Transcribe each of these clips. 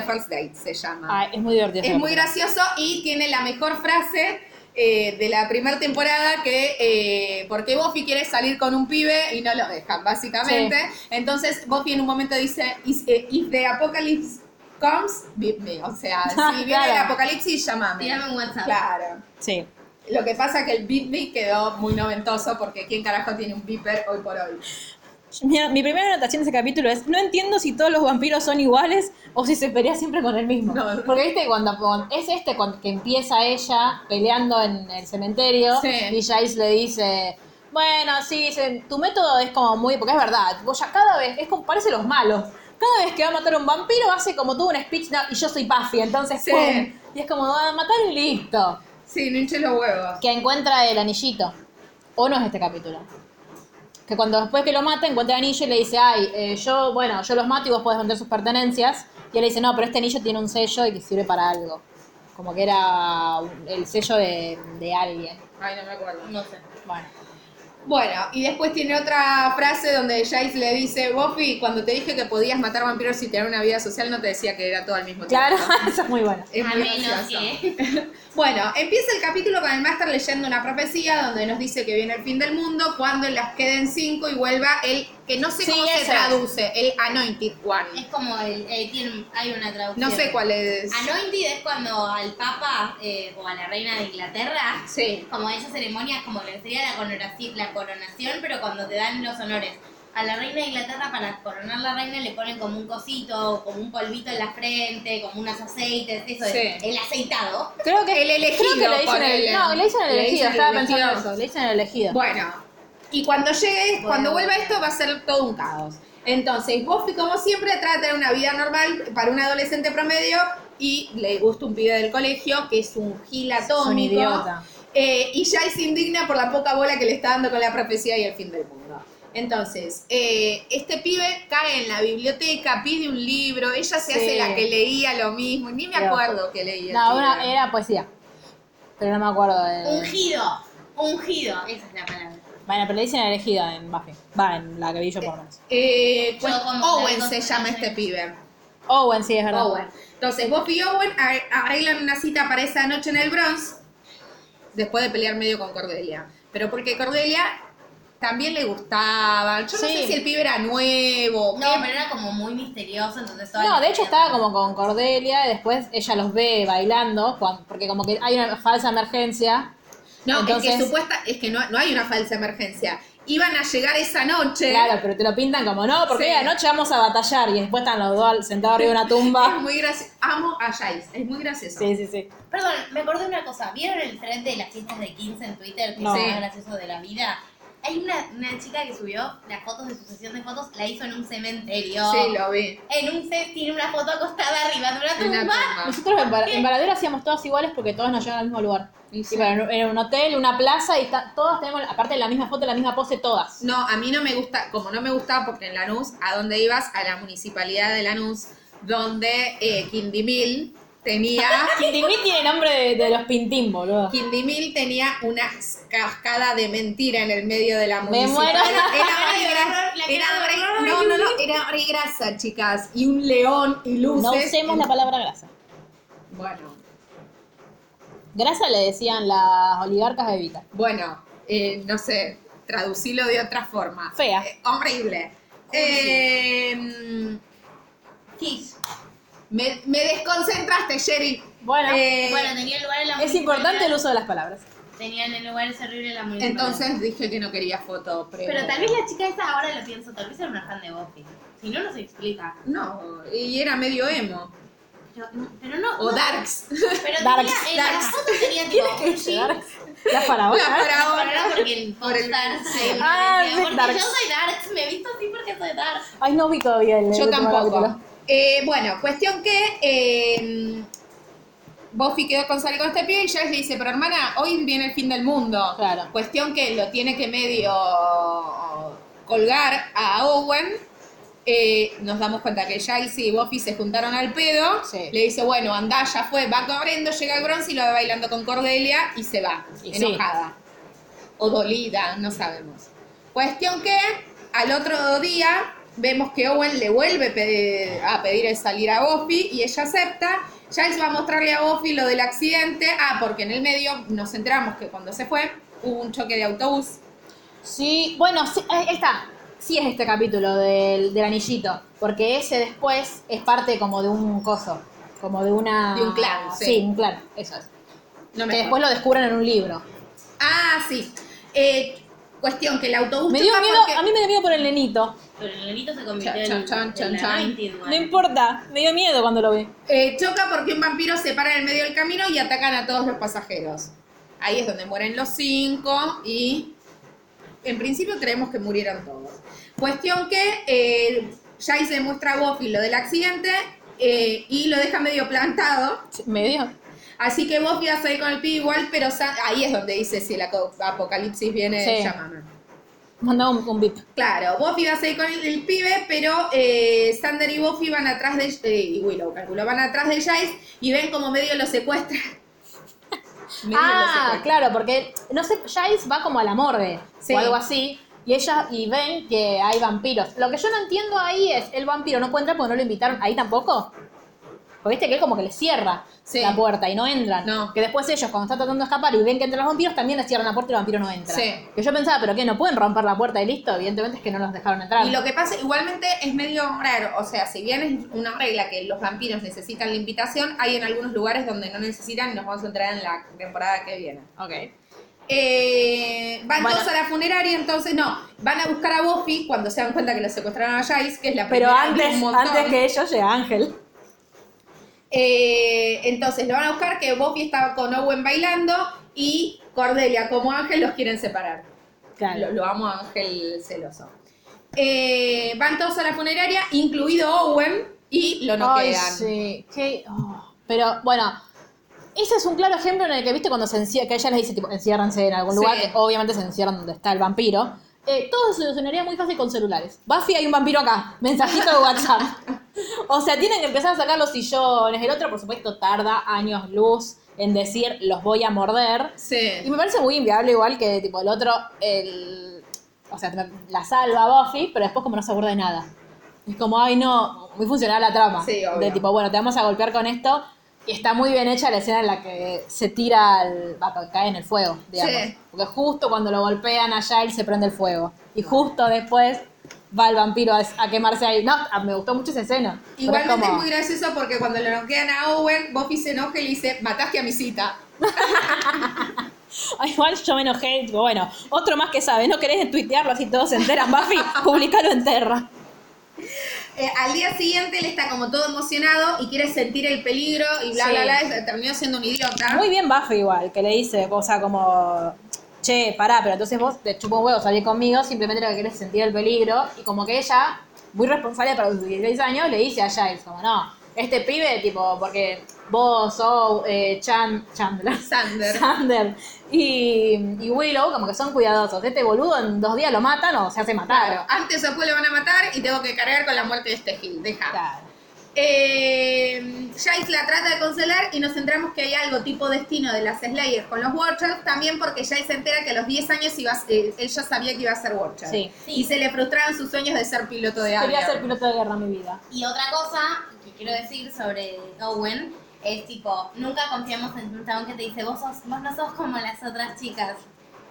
The First Date se llama. Ay, es muy divertido. es muy gracioso y tiene la mejor frase eh, de la primera temporada que eh, porque Buffy quiere salir con un pibe y no lo dejan, básicamente. Entonces Buffy en un momento dice, "Is- eh, if the apocalypse comes, beat me. O sea, si viene el apocalipsis, llámame. Tirame un WhatsApp. Claro. Sí. Lo que pasa que el beat me quedó muy noventoso porque ¿quién carajo tiene un beeper hoy por hoy? Mira, mi primera anotación de ese capítulo es, no entiendo si todos los vampiros son iguales o si se pelea siempre con el mismo. No. Porque viste, cuando, cuando- es este cuando, que empieza ella peleando en el cementerio Sí. y Jace le dice, bueno, sí, se- tu método es como muy, porque es verdad, vos ya cada vez, es como, parece los malos. Cada vez que va a matar a un vampiro hace como todo un speech y yo soy Buffy, entonces Sí. ¡pum! Y es como, a matar y listo. Sí, no hinche los huevos. Que encuentra el anillito. ¿O no es este capítulo? Que cuando después que lo mata encuentra el anillo y le dice, ay, eh, yo, bueno, yo los mato y vos podés vender sus pertenencias. Y él le dice, no, pero este anillo tiene un sello y que sirve para algo. Como que era el sello de, de alguien. Ay, no me acuerdo. No sé. Bueno. Bueno, y después tiene otra frase donde Jace le dice, Buffy, cuando te dije que podías matar vampiros y tener una vida social, no te decía que era todo al mismo tiempo. Claro, eso es muy bueno. Es A muy menos gracioso. que. Bueno, empieza el capítulo con el máster leyendo una profecía donde nos dice que viene el fin del mundo cuando las queden cinco y vuelva el, que no sé Sí, cómo se traduce, el Anointed Es One. como el. eh, tiene, hay una traducción. No sé cuál es. Anointed es cuando al Papa eh, o a la reina de Inglaterra, Sí. como esa ceremonia, como que sería la coronación, la coronación, pero cuando te dan los honores. A la reina de Inglaterra, para coronar la reina, le ponen como un cosito, como un polvito en la frente, como unos aceites, eso Sí. es el aceitado. Creo que, El elegido, Creo que le dicen el, no, le dicen el Le elegido. dicen el Estaba pensando elegido. eso. Le dicen el elegido. Bueno, y cuando llegue, Bueno. cuando vuelva esto va a ser todo un caos. Entonces, Buffy, como siempre, trata de tener una vida normal para un adolescente promedio y le gusta un pibe del colegio que es un gil atómico. un idiota. Eh, y ya se indigna por la poca bola que le está dando con la profecía y el fin del mundo. Entonces, eh, este pibe cae en la biblioteca, pide un libro, ella se Sí. hace la que leía lo mismo, ni me Pero- acuerdo que leía. el No, una- era poesía. Pero no me acuerdo de... Ungido. Ungido. Esa es la palabra. Bueno, pero le dicen elegida en Buffy. Va, en la que vi yo por lo menos. Eh, pues, Owen se llama este pibe. Owen, sí, es verdad. Owen. Entonces, Buffy y Owen ar- arreglan una cita para esa noche en el Bronx, después de pelear medio con Cordelia. Pero porque Cordelia también le gustaba. Yo no Sí. sé si el pibe era nuevo. No, qué- pero era como muy misterioso, entonces No, de hecho estaba como con Cordelia y después ella los ve bailando, porque como que hay una falsa emergencia. No, es Entonces- que supuesta, es que no, no hay una falsa emergencia. Iban a llegar esa noche. Claro, pero te lo pintan como, no, porque Sí. hoy anoche vamos a batallar y después están los dos sentados arriba de una Es tumba. muy gracioso. Amo a Jace, es muy gracioso. Sí, sí, sí. Perdón, me acordé de una cosa. ¿Vieron el thread de las fiestas de 15 en Twitter? Que No. es más gracioso de la vida. Hay una, una chica que subió las fotos de su sesión de fotos, la hizo en un cementerio. Sí, lo vi. En un set tiene una foto acostada arriba de una tumba. Nosotros en, Bar- en Varadero hacíamos todos iguales porque todos nos llevan al mismo lugar. Sí, sí. en un hotel, una plaza y todas tenemos, aparte de la misma foto, la misma pose, todas. No, a mí no me gusta, como no me gustaba porque en Lanús, ¿a dónde ibas? A la municipalidad de Lanús, donde eh, Quindimil tenía, Quintimí tiene nombre de, de los Pintín, boludo. Quindimil tenía una cascada de mentira en el medio de la Me muero. Era, era, re re- no, no, no, era re grasa, chicas. Y un león y luces. No usemos la palabra grasa. Bueno, Grasa le decían las oligarcas de Vita. bueno, eh, no sé, traducirlo de otra forma. Fea. Eh, horrible. Eh, Kiss. Me, me desconcentraste, Sherry. Bueno, Eh, Bueno, tenía lugar en la es importante el uso de las palabras. Tenían el lugar ese horrible en la municipalidad. Entonces dije que no quería foto. Pero, Pero tal vez la chica esa, ahora lo pienso, tal vez era una fan de Buffy. Si no, no se explica. No, y era medio emo. Pero, no- pero no. O no. darks. Pero Darks, tenía, en la darks. foto tenía tipo un jean. La faraona. La faraona. Porque el Por el- Darks sí. Ah, sí, porque Darks. yo soy Darks, me he visto así porque soy Darks. Ay, no vi todavía el Yo el tampoco. Eh, bueno, cuestión que eh, Buffy quedó con salir con este pibe y Giles le dice, pero hermana, hoy viene el fin del mundo. Claro. Cuestión que lo tiene que medio colgar a Owen. Eh, nos damos cuenta que Giles y Buffy se juntaron al pedo. Sí. Le dice, bueno, anda, ya fue, va corriendo, llega el bronce y lo va bailando con Cordelia y se va, Y sí. enojada. O dolida, no sabemos. Cuestión que al otro día vemos que Owen le vuelve a pedir el salir a Buffy y ella acepta. Giles va a mostrarle a Buffy lo del accidente. Ah, porque en el medio nos enteramos que cuando se fue hubo un choque de autobús. Sí, bueno, sí, está. Sí es este capítulo del, del anillito, porque ese después es parte como de un coso, como de una... De un clan, sí. Sí, un clan, eso es. No que después lo descubren en un libro. Ah, sí. Eh, cuestión que el autobús Me dio miedo, porque- a mí me dio miedo por el nenito. Pero el nenito se convirtió Chan, en, chan, en chan, la chan. 90s, No importa, me dio miedo cuando lo vi. Eh, choca porque un vampiro se para en el medio del camino y atacan a todos los pasajeros. Ahí es donde mueren los cinco y en principio creemos que murieron todos. Cuestión que eh, Giles le muestra a Buffy lo del accidente eh, y lo deja medio plantado. Me dio. Así que Buffy va a salir con el pibe igual, pero ahí es donde dice si el apocalipsis viene, Sí. llámame. Mandaba un, un bip. Claro, Buffy va a seguir con el, el pibe, pero eh, Sander y Buffy van atrás de eh, y Willow, calculo, van atrás de Giles y ven como medio lo secuestra. Medio lo Ah, secuestra. claro, porque, no sé, Giles va como a la morgue Sí. o algo así. Y ella, y ven que hay vampiros. Lo que yo no entiendo ahí es, el vampiro no entrar porque no lo invitaron ahí tampoco. Porque viste que él como que le cierra Sí. la puerta y no entran. No. Que después ellos cuando están tratando de escapar y ven que entran los vampiros, también les cierran la puerta y el vampiro no entra. Sí. Que yo pensaba, pero ¿qué? ¿No pueden romper la puerta y listo? Evidentemente es que no los dejaron entrar. Y lo que pasa, igualmente es medio raro, o sea, si bien es una regla que los vampiros necesitan la invitación, hay en algunos lugares donde no necesitan y nos vamos a entrar en la temporada que viene. Ok. Eh, van Bueno. todos a la funeraria, entonces no, van a buscar a Buffy cuando se dan cuenta que lo secuestraron a Giles, que es la Pero primera antes, antes que ellos llega Ángel. Eh, entonces lo van a buscar que Buffy estaba con Owen bailando y Cordelia como Ángel los quieren separar. Claro. Lo, lo amo a Ángel celoso. Eh, van todos a la funeraria, incluido Owen, y lo Ay, sí. Qué- oh. Pero bueno, ese es un claro ejemplo en el que, viste, cuando se encierra, que ella les dice, tipo, enciérranse en algún Sí. lugar, que obviamente se encierran donde está el vampiro. Eh, todo se solucionaría muy fácil con celulares. Buffy, hay un vampiro acá. Mensajito de WhatsApp. o sea, tienen que empezar a sacar los sillones. El otro, por supuesto, tarda años luz en decir, los voy a morder. Y Sí. me parece muy inviable igual que tipo el otro, el, o sea, la salva Buffy, pero después como no se acuerda de nada. Es como, ay no, muy funcional la trama. Sí, obvio. De tipo, bueno, te vamos a golpear con esto. Y está muy bien hecha la escena en la que se tira, al, va, ca- cae en el fuego, digamos. Sí. Porque justo cuando lo golpean a Giles se prende el fuego. Y justo después va el vampiro a, a quemarse ahí. No, a- me gustó mucho esa escena. Es Igualmente es, muy gracioso porque cuando lo noquean a Owen, Buffy se enoja y le dice, mataste a mi cita. Ay, igual yo me enojé, bueno, otro más que sabe, ¿no querés tuitearlo así todos se enteran, Buffy? Publicalo en Terra. Eh, al día siguiente él está como todo emocionado y quiere sentir el peligro y bla, Sí. bla, bla, terminó siendo un idiota. Muy bien Buffy igual, que le dice, o sea, como, che, pará, pero entonces vos te chupo un huevo salir conmigo, simplemente lo que querés es sentir el peligro, y como que ella, muy responsable para sus 16 años, le dice a Giles, como, no, este pibe, tipo, porque vos sos eh, Chan, Chandler. Sander. Sander y, y Willow como que son cuidadosos. Este boludo en dos días lo matan o se hace matar. Claro, antes o después lo van a matar y tengo que cargar con la muerte de este Gil. Deja. Claro. Eh, Giles la trata de consolar y nos centramos que hay algo tipo destino de las Slayers con los Watchers, también porque Giles se entera que a los 10 años iba a- eh, él ya sabía que iba a ser Watcher. Sí. Y se le frustraban sus sueños de ser piloto de Quería avión. ser piloto de guerra en mi vida. Y otra cosa que quiero decir sobre Owen es tipo, nunca confiamos en un chabón que te dice, vos, sos, vos no sos como las otras chicas.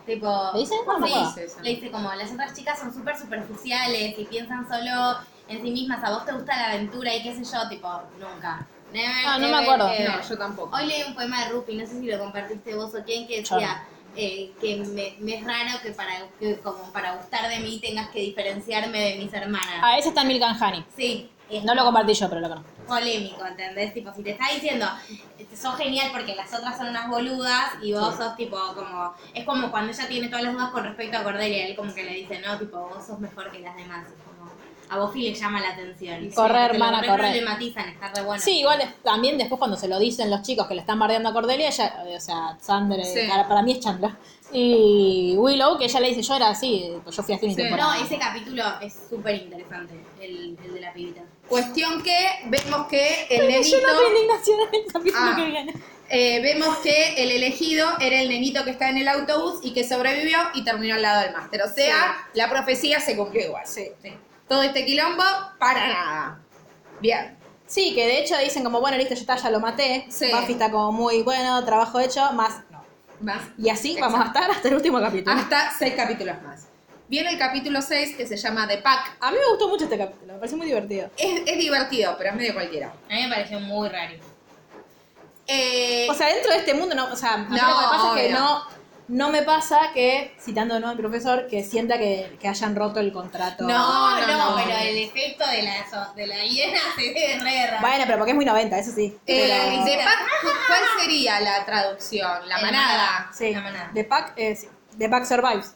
Tipo, ¿Le dice? No me sí. Dice eso. le dice como, las otras chicas son súper superficiales y piensan solo en sí mismas, a vos te gusta la aventura y qué sé yo, tipo, nunca. Never, Ah, no me ever, acuerdo. ever. No, yo tampoco. Hoy leí un poema de Rupi, no sé si lo compartiste vos o quién, que decía, eh, que me, me es raro que para que como para gustar de mí tengas que diferenciarme de mis hermanas. Ah, ese está en Milk and Honey. Sí. Es No lo compartí yo, pero lo conozco. polémico, ¿entendés? Tipo, si te está diciendo, este, sos genial porque las otras son unas boludas y vos sos tipo como, es como cuando ella tiene todas las dudas con respecto a Cordelia, él como que le dice, no, tipo, vos sos mejor que las demás. Es como, a Buffy le llama la atención. Correr, re correr. problematizan, está re bueno. Sí, igual es- también después cuando se lo dicen los chicos que le están bardeando a Cordelia, ella, eh, o sea, Sander, eh, Sí. para, mí es Chandler. Y Willow, que ella le dice, yo era así, pues yo fui así mi Sí. temporada. No, ese capítulo es súper interesante, el, el de la pibita. Cuestión que vemos que el Yo nenito... no tengo indignación en el capítulo Ah. que viene. Eh, vemos que el elegido era el nenito que está en el autobús y que sobrevivió y terminó al lado del máster. O sea, la profecía se cumplió igual. Todo este quilombo, para nada. Bien. Sí, que de hecho dicen como, bueno, listo, ya está, ya lo maté. Sí. Buffy está como muy bueno, trabajo hecho, más no. Más. Y así Exacto. vamos a estar hasta el último capítulo. Hasta seis capítulos más. Viene el capítulo 6 que se llama The Pack. A mí me gustó mucho este capítulo, me pareció muy divertido. Es, es divertido, pero es medio cualquiera. A mí me pareció muy raro. Eh, O sea, dentro de este mundo, no, o sea, No, lo que me pasa es que obvio. no, no me pasa que, citando ¿no? al profesor, que sienta que, que hayan roto el contrato. No, No, no, no, no. pero el efecto de la, de la hiena se ve re raro. Bueno, pero porque es muy 90, eso sí. eh, Pero- The Pack, ¿cuál sería la traducción? La El manada. sí, la manada. The Pack, eh, sí, The Pack Survives.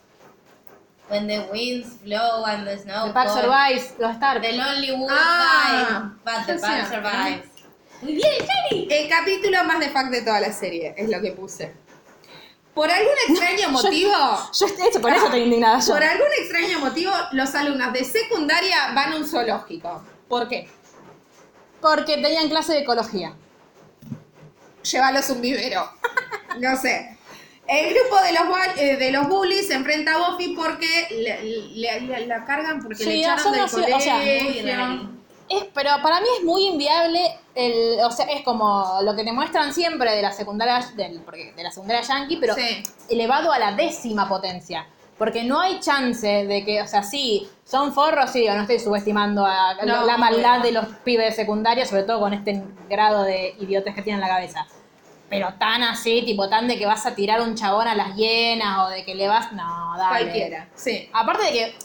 When the winds flow and the snow The Pack Survives, los Stark. The lonely wolf Ah, dies, but the pack survives. Muy bien, Jenny. El capítulo más de fact de toda la serie, es lo que puse. Por algún extraño motivo, Yo eso, con eso estoy indignada yo. por algún extraño motivo, los alumnos de secundaria van a un zoológico. ¿Por qué? Porque tenían clase de ecología. Llévalos un vivero. No sé. El grupo de los, eh, de los bullies se enfrenta a Buffy porque le, le- le- la cargan porque Sí, le echaron del así, o sea, colegio. Es, pero para mí es muy inviable el, o sea, es como lo que te muestran siempre de la secundaria del, porque de la secundaria yankee, pero Sí. elevado a la décima potencia. Porque no hay chance de que, o sea, sí, son forros, sí, yo no estoy subestimando a No, la maldad de los pibes de secundaria, sobre todo con este grado de idiotes que tienen en la cabeza. Pero tan así, tipo tan de que vas a tirar un chabón a las hienas o de que le vas. No, dale. Cualquiera. Sí. Aparte de que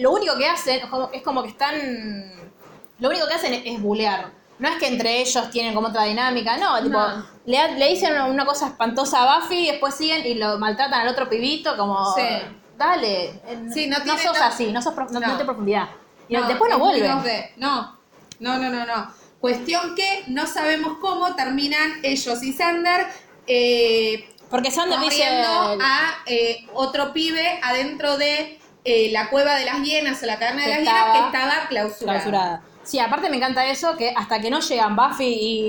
lo único que hacen es como- que están. Lo único que hacen es, bulear. No es que entre ellos tienen como otra dinámica, no, tipo, No. Le, le dicen una cosa espantosa a Buffy y después siguen y lo maltratan al otro pibito, como. Sí. Dale. eh, Sí, no sos así, no sos no, No. tiene profundidad. Y después no vuelven. 2D. No, no, no, no, no. Cuestión que no sabemos cómo terminan ellos y Sander eh, Porque Sander dice. a eh, otro pibe adentro de eh, la cueva de las hienas o la caverna de las hienas que estaba clausurada. clausurada. Sí, aparte me encanta eso, que hasta que no llegan Buffy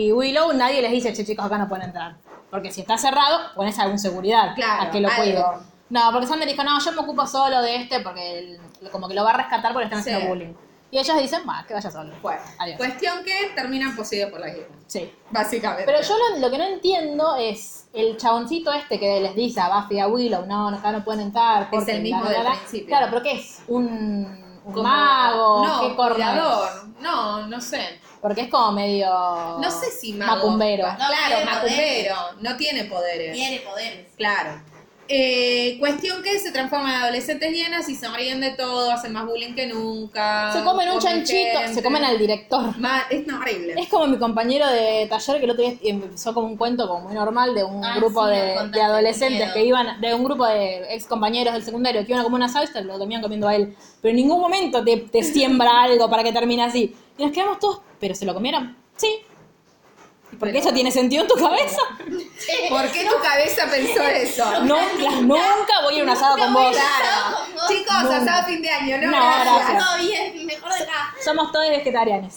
y Willow, nadie les dice, che, chicos, acá no pueden entrar. Porque si está cerrado, pones algún seguridad Claro, a que lo cuide. No, porque Sander dijo, no, yo me ocupo solo de este porque el- como que lo va a rescatar porque están Sí. haciendo bullying. Y ellos dicen, va, que vaya solo. Bueno, Adiós. cuestión que terminan poseídos por las hienas. Sí. Básicamente. Pero yo lo, lo que no entiendo es el chaboncito este que les dice a Buffy y a Willow, no, no, acá no pueden entrar. porque el mismo bla, del bla". principio. Claro, pero ¿qué es? ¿Un, un Como- mago? No, ¿Qué es? cuidador. No, no sé. Porque es como medio... No sé si mago. Macumbero. No claro, macumbero. No tiene poderes. Tiene poderes. Claro. Eh, cuestión que se transforman en adolescentes llenas y se ríen de todo, hacen más bullying que nunca. Se comen un chanchito, gente. se comen al director. Ma- es no, horrible. Es como mi compañero de taller que el otro día empezó como un cuento como muy normal de un Ah, grupo sí, de, adolescentes que iban, de un grupo de ex compañeros del secundario que iban a comer un asado y lo terminan comiendo a él. Pero en ningún momento te, te siembra algo para que termine así. Y nos quedamos todos, ¿pero se lo comieron? Sí. ¿Y por qué Pero- eso tiene sentido en tu cabeza? ¿Por qué tu cabeza pensó eso? Nunca, nunca voy a un asado con vos. Claro. Chicos, asado fin de año, ¿no? No, gracias. gracias. Todo bien, mejor de acá. Somos todos vegetarianos.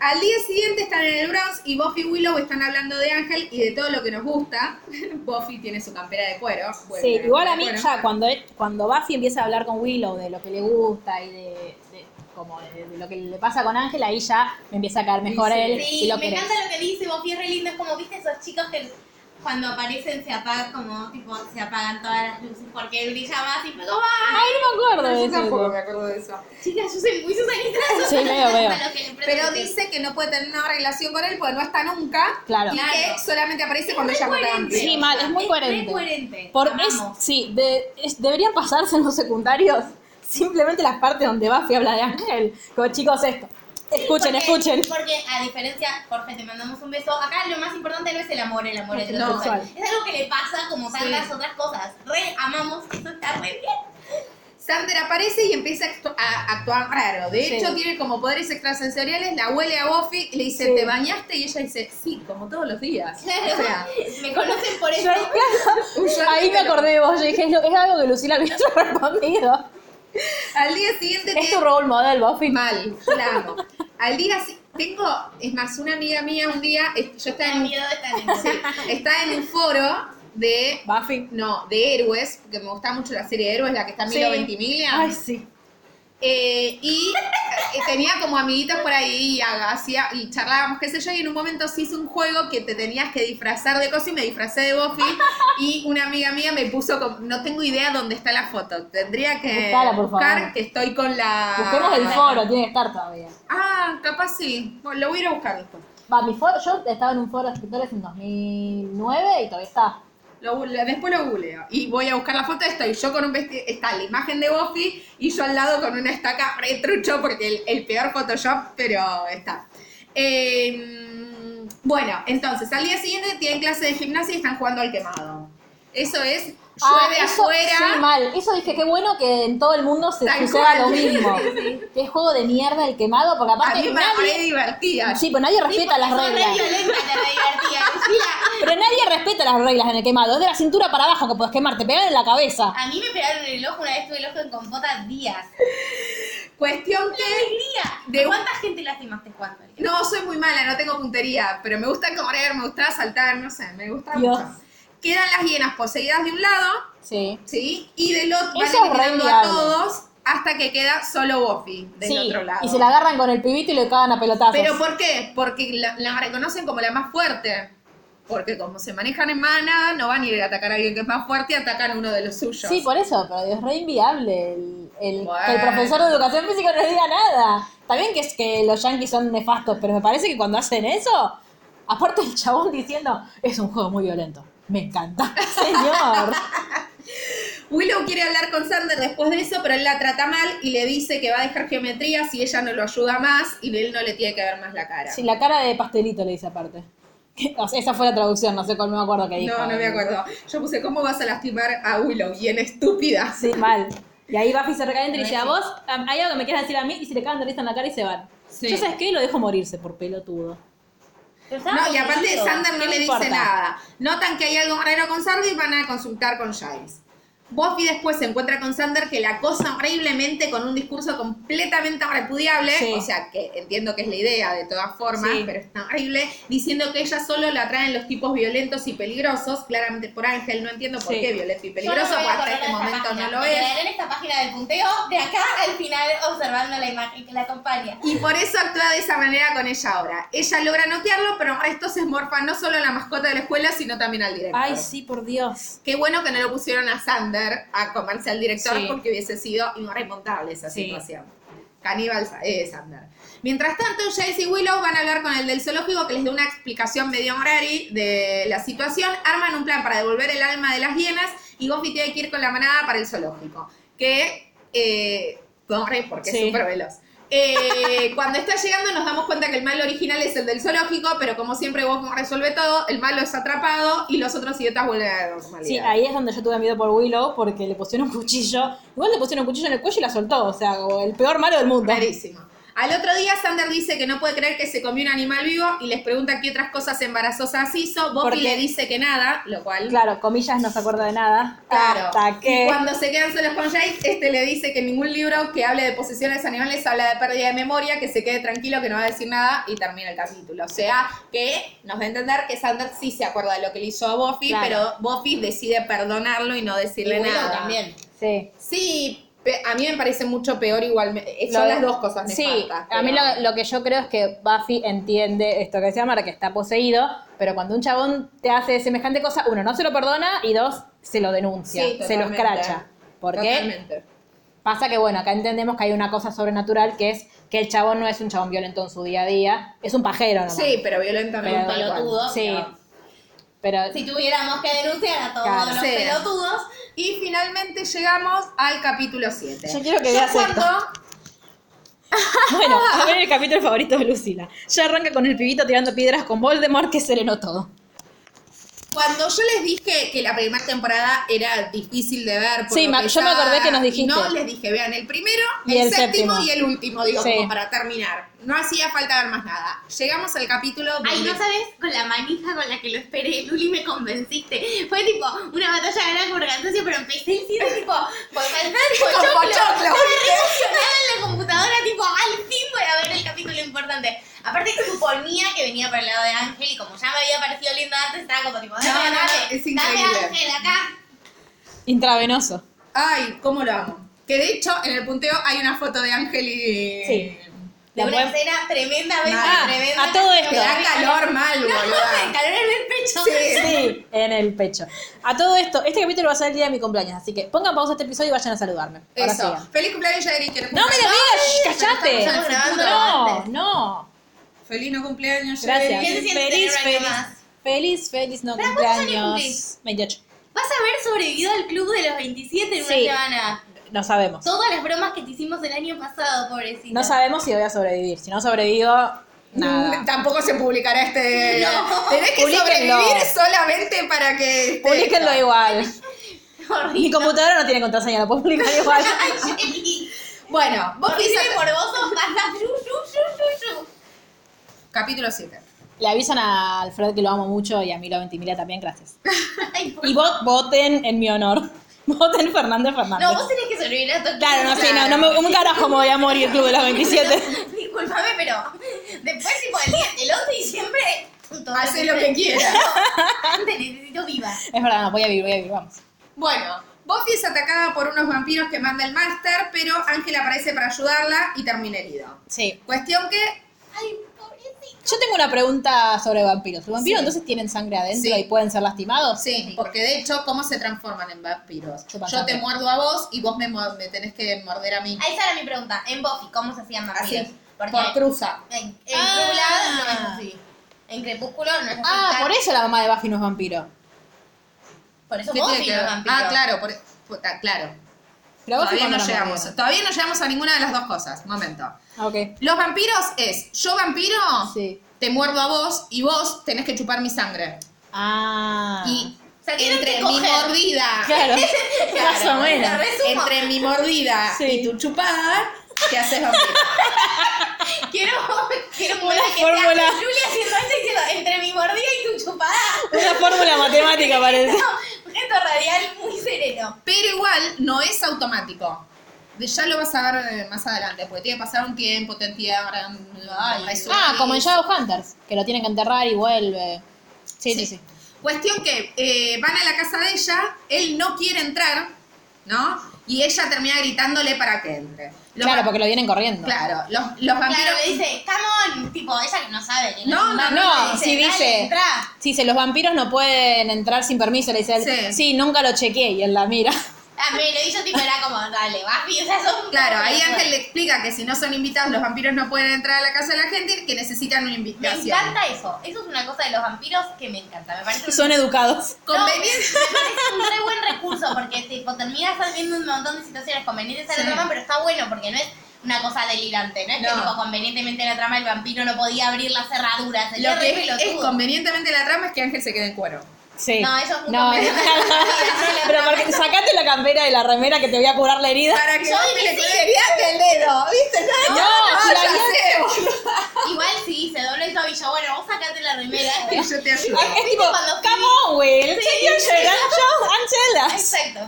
Al día siguiente están en el Bronx y Buffy y Willow están hablando de Ángel y de todo lo que nos gusta. Buffy tiene su campera de cuero. Bueno, Sí, igual a mí ya cuando, cuando Buffy empieza a hablar con Willow de lo que le gusta y de- como de, de lo que le pasa con Ángel, ahí ya me empieza a caer mejor Sí, él Sí, y lo me querés. encanta lo que dice Buffy, es re lindo. Es como, viste, esos chicos que cuando aparecen se apagan, como, tipo, se apagan todas las luces porque brilla más y fue como, ¡ah! Ay, no me acuerdo de Yo eso. tampoco me acuerdo de eso. Chicas, yo soy muy susanita. Sí, veo, veo. Pero dice que no puede tener una relación con él porque no está nunca. Claro. Y Claro. que solamente aparece cuando Es ella muy mata coherente. Sí, mal, es muy Es coherente. muy coherente. Por es, sí, de, es- deberían pasarse en los secundarios simplemente las partes donde Buffy habla de Ángel. Como chicos, esto. Escuchen, Porque- escuchen. Porque a diferencia, Jorge, te mandamos un beso. Acá lo más importante no es el amor, el amor Heterosexual. heterosexual. Es algo que le pasa como Sí. tantas otras cosas. Re amamos, eso está re bien. Sander aparece y empieza a, actu- a actuar raro. De Sí. hecho, tiene como poderes extrasensoriales, la huele a Buffy y le dice, Sí. ¿te bañaste? Y ella dice, sí, como todos los días. O sea, Me conocen por eso. Yo ahí, me acordé de vos. Yo dije, es algo que Lucila había respondido. Al día siguiente Es tu tiene- role model, Buffy. Mal, amo. Al día tengo, es más, una amiga mía un día, es- yo estaba en, un- miedo de estar en sí, estaba en un foro de, Buffy. no, de héroes, porque me gusta mucho la serie de héroes, la que está en Sí. Milo Ventimiglia. Ay, sí. Eh, y eh, tenía como amiguitos por ahí y hacía, y charlábamos, qué sé yo, y en un momento se hizo un juego que te tenías que disfrazar de cosas y me disfracé de Buffy y una amiga mía me puso, como, no tengo idea dónde está la foto, tendría que Buscala, buscar que estoy con la... Busquemos el foro, tiene que estar todavía. Ah, capaz sí, bueno, lo voy a ir a buscar después. Va, mi foro, yo estaba en un foro de escritores en 2009 y todavía está. Lo después lo googleo y voy a buscar la foto. Estoy yo con un vestido, está la imagen de Buffy y yo al lado con una estaca retrucho porque el, peor Photoshop, pero está. Eh, bueno, entonces al día siguiente tienen clase de gimnasia y están jugando al quemado. Eso es, llueve Ah, eso, afuera. Sí, mal. Eso dije, qué bueno que en todo el mundo se suceda lo mismo. Qué juego de mierda el quemado, porque a aparte mí me nadie... re divertía. Sí, pues nadie respeta las Son re reglas. re Pero nadie respeta las reglas en el quemado. Es de la cintura para abajo que puedes quemar, te pegan en la cabeza. A mí me pegaron en el ojo una vez tuve el ojo en compota días. Cuestión ¡Qué que! De- ¿Cuánta gente lastimaste jugando? No, soy muy mala, no tengo puntería, pero me gusta correr, me gusta saltar, no sé, me gusta Dios. mucho. Quedan las hienas poseídas de un lado, Sí. ¿sí? Y del otro van eliminando a todos hasta que queda solo Buffy del Sí, otro lado. y se la agarran con el pibito y le cagan a pelotazos. ¿Pero por qué? Porque la, la reconocen como la más fuerte. Porque como se manejan en manada, no van a ir a atacar a alguien que es más fuerte y atacan a uno de los suyos. Sí, por eso, pero es re inviable el, el- Bueno. que el profesor de educación física no diga nada. Está bien que, es, que los yankees son nefastos, pero me parece que cuando hacen eso, aparte el chabón diciendo, es un juego muy violento. Me encanta. Señor. Willow quiere hablar con Sander después de eso, pero él la trata mal y le dice que va a dejar geometría si ella no lo ayuda más y él no le tiene que ver más la cara. Sí, la cara de pastelito le dice aparte. O sea, esa fue la traducción, no sé cuál no me acuerdo qué dijo. No, no me acuerdo. Yo puse, ¿cómo vas a lastimar a Willow? Bien estúpida. Sí, mal. Y ahí Buffy se recalienta y le dice, a vos, hay algo que me quieras decir a mí, y si le cagan de risa en la cara y se van. Sí. Yo sabes qué, lo dejo morirse por pelotudo. No, y aparte Sander no ¿Qué le dice importa? nada. Notan que hay algo raro con Sander y van a consultar con Giles. Buffy después se encuentra con Sander que la acosa horriblemente con un discurso completamente repudiable, Sí. o sea que entiendo que es la idea de todas formas, Sí. pero está horrible, diciendo que ella solo la atraen los tipos violentos y peligrosos, claramente por Ángel, no entiendo por Sí. qué violento y peligroso, no hasta este momento página. no lo es. en esta página del punteo de acá al final observando la imagen que la acompaña. Y por eso actúa de esa manera con ella ahora. Ella logra noquearlo, pero esto se morfa no solo a la mascota de la escuela, sino también al director. Ay, sí, por Dios. Qué bueno que no lo pusieron a Sander a comerse al director Sí. porque hubiese sido irremontable esa Sí. situación. Caníbal eh, Sander. Mientras tanto, Jace y Willow van a hablar con el del zoológico que les dé una explicación medio horari de la situación. Arman un plan para devolver el alma de las hienas y Buffy tiene que ir con la manada para el zoológico. Que, eh, corre porque Sí. es súper veloz. Eh, cuando está llegando nos damos cuenta que el malo original es el del zoológico, pero como siempre Buffy resuelve todo, el malo es atrapado y los otros idiotas vuelven a la normalidad. Sí, ahí es donde yo tuve miedo por Willow porque le pusieron un cuchillo. Igual le pusieron un cuchillo en el cuello y la soltó. O sea, el peor malo del mundo. Rarísimo. Al otro día, Sander dice que no puede creer que se comió un animal vivo y les pregunta qué otras cosas embarazosas hizo. Buffy Porque- le dice que nada, lo cual. Claro, comillas no se acuerda de nada. Claro. Hasta que. Y cuando se quedan solos con Jake, este le dice que ningún libro que hable de posesiones animales habla de pérdida de memoria, que se quede tranquilo, que no va a decir nada y termina el capítulo. O sea, que nos da a entender que Sander sí se acuerda de lo que le hizo a Buffy, Claro. pero Buffy decide perdonarlo y no decirle nada. también. Sí. Sí, a mí me parece mucho peor igual. Lo Son las dos cosas Sí, a mí lo, lo que yo creo es que Buffy entiende esto que decía Mara, que está poseído, pero cuando un chabón te hace semejante cosa, uno, no se lo perdona y dos, se lo denuncia, Sí, se lo escracha. ¿Por qué? Totalmente. Pasa que, bueno, acá entendemos que hay una cosa sobrenatural que es que el chabón no es un chabón violento en su día a día, es un pajero, ¿no? Sí, pero violentamente. Cual. pelotudo. Sí. pero Pero Si tuviéramos que denunciar a todos Claro, los pelotudos, Y finalmente llegamos al capítulo 7. Yo quiero que veas cuando, Bueno, a ver el capítulo favorito de Lucila. Ya arranca con el pibito tirando piedras con Voldemort que serenó todo. Cuando yo les dije que la primera temporada era difícil de ver. por Sí, lo yo me acordé que nos dijiste. No, les dije, vean el primero, Y el, el séptimo, séptimo. y el último, digo, Sí. como para terminar. No hacía falta ver más nada. Llegamos al capítulo Ay, no sabes con la manija con la que lo esperé, Luli, me convenciste. Fue tipo una batalla por cansancio, pero empecé el cine tipo por faltar pochoclo. pochoclo. Estaba Aparte suponía que venía para el lado de Ángel y como ya me había parecido lindo antes, estaba como tipo, dame, No, no, no, dame, es dame increíble. Ángel acá. Intravenoso. Ay, cómo lo amo. Que de hecho, en el punteo hay una foto de Ángel y... Sí. De La una pueden- escena tremendamente Ah, tremenda. a todo que esto. Me da calor mal, No, boluda. me calor en el pecho. Sí. Sí, en el pecho. A todo esto, este capítulo va a ser el día de mi cumpleaños, así que pongan pausa a este episodio y vayan a saludarme. Ahora Eso. sigan. Feliz cumpleaños, Yadri. que No me lo digas, callate. estamos grabando No, antes. no. Feliz no cumpleaños, Gracias. Yadri. ¿Qué se siente Feliz, feliz. más? Feliz, feliz no ¿Pero cuántos años cumpleaños. cumplís? 28. Vas a haber sobrevivido al club de los 27 en Sí. una semana. No sabemos. Todas las bromas que te hicimos el año pasado, pobrecita. No sabemos si voy a sobrevivir. Si no sobrevivo, nada. Mm, Tampoco se publicará este. No. Tenés que Publíquenlo. sobrevivir solamente para que. Publiquenlo esto. igual. Mi computadora no tiene contraseña, lo puedo publicar igual. Bueno, vos Horrible pisate- morboso, pasa Capítulo 7. Le avisan a Alfred que lo amo mucho y a Milo Ventimiglia también, gracias. Ay, por- Y vot, voten en mi honor. Voten Fernández Fernández. No, vos tenés que sobrevivir a todo. Claro, no sé, no, no me, un carajo me voy a morir, Club de las 27. Disculpame, pero después, tipo, el, día, el 11 de diciembre. todo Hace lo que quieras. Te necesito viva. Es verdad, no, voy a vivir, voy a vivir, vamos. Bueno, Buffy es atacada por unos vampiros que manda el máster, pero Ángel aparece para ayudarla y termina herido. Sí. Cuestión que. Ay. Yo tengo una pregunta sobre vampiros. ¿Los vampiros Sí. entonces tienen sangre adentro Sí. y pueden ser lastimados? Sí, porque de hecho, ¿cómo se transforman en vampiros? Chupan Yo te muerdo a vos y vos me, me tenés que morder a mí. Ah, Esa era mi pregunta. En Buffy, ¿cómo se hacían vampiros? Así, Porque por cruza. en, en Ah. No es así. En Crepúsculo no es así. Ah, Tan- por eso la mamá de Buffy no es vampiro. Por eso ¿Qué Buffy no es vampiro. Ah, claro, por, puta, claro. Todavía no llegamos. Todavía no llegamos a ninguna de las dos cosas. Momento. Ah, Ok. Los vampiros es, yo vampiro, Sí. te muerdo a vos y vos tenés que chupar mi sangre. Ah. Y O sea, tienen entre mi coger. mordida, Claro, Claro, más o menos. Entre mi mordida Sí. y tu chupada, te haces vampiro. Quiero, quiero Una que fórmula. Julia esto diciendo entre mi mordida y tu chupada. Una fórmula matemática parece. No, un gesto radial muy sereno. Pero igual no es automático. De- Ya lo vas a ver eh, más adelante, porque tiene que pasar un tiempo, te entierran, Ay. resurgís. Ah, como en Shadowhunters, que lo tienen que enterrar y vuelve. Sí, sí, sí. Cuestión que eh, van a la casa de ella, él no quiere entrar, ¿no? Y ella termina gritándole para que entre. Los Claro, porque lo vienen corriendo. Claro, los, los vampiros... Claro, le dice, come on, tipo, ella que no sabe que No, no, No, "Dale, dice. entrá". Sí, dice, los vampiros no pueden entrar sin permiso. Le dice él, Sí. sí, nunca lo chequeé. Y él la mira. Ah, me lo hizo tipo, era como, dale, Buffy, o sea, son... Claro, ahí Ángel le explica que si no son invitados, los vampiros no pueden entrar a la casa de la gente y que necesitan una Me invitación. encanta eso. Eso es una cosa de los vampiros que me encanta. Me parece un- Son educados. No, Conveniente. me parece un re buen recurso porque tipo, terminas viendo un montón de situaciones convenientes a la Sí. trama, pero está bueno porque no es una cosa delirante. No es que No. tipo, convenientemente en la trama el vampiro no podía abrir las cerraduras. Lo que es pelotudo. convenientemente la trama es que Ángel se quede en cuero. Sí. No, eso es muy No. Pero porque sacate la campera y la remera que te voy a curar la herida. Para que Yo no sí. seriate el dedo, ¿viste? No, Ah, si la ya. Igual sí, se doble el tobillo. Bueno, vos sacate la remera. Y yo te ayudo. Es tipo, cuando come on, Will. Take your shirt and show and tell us. Exacto.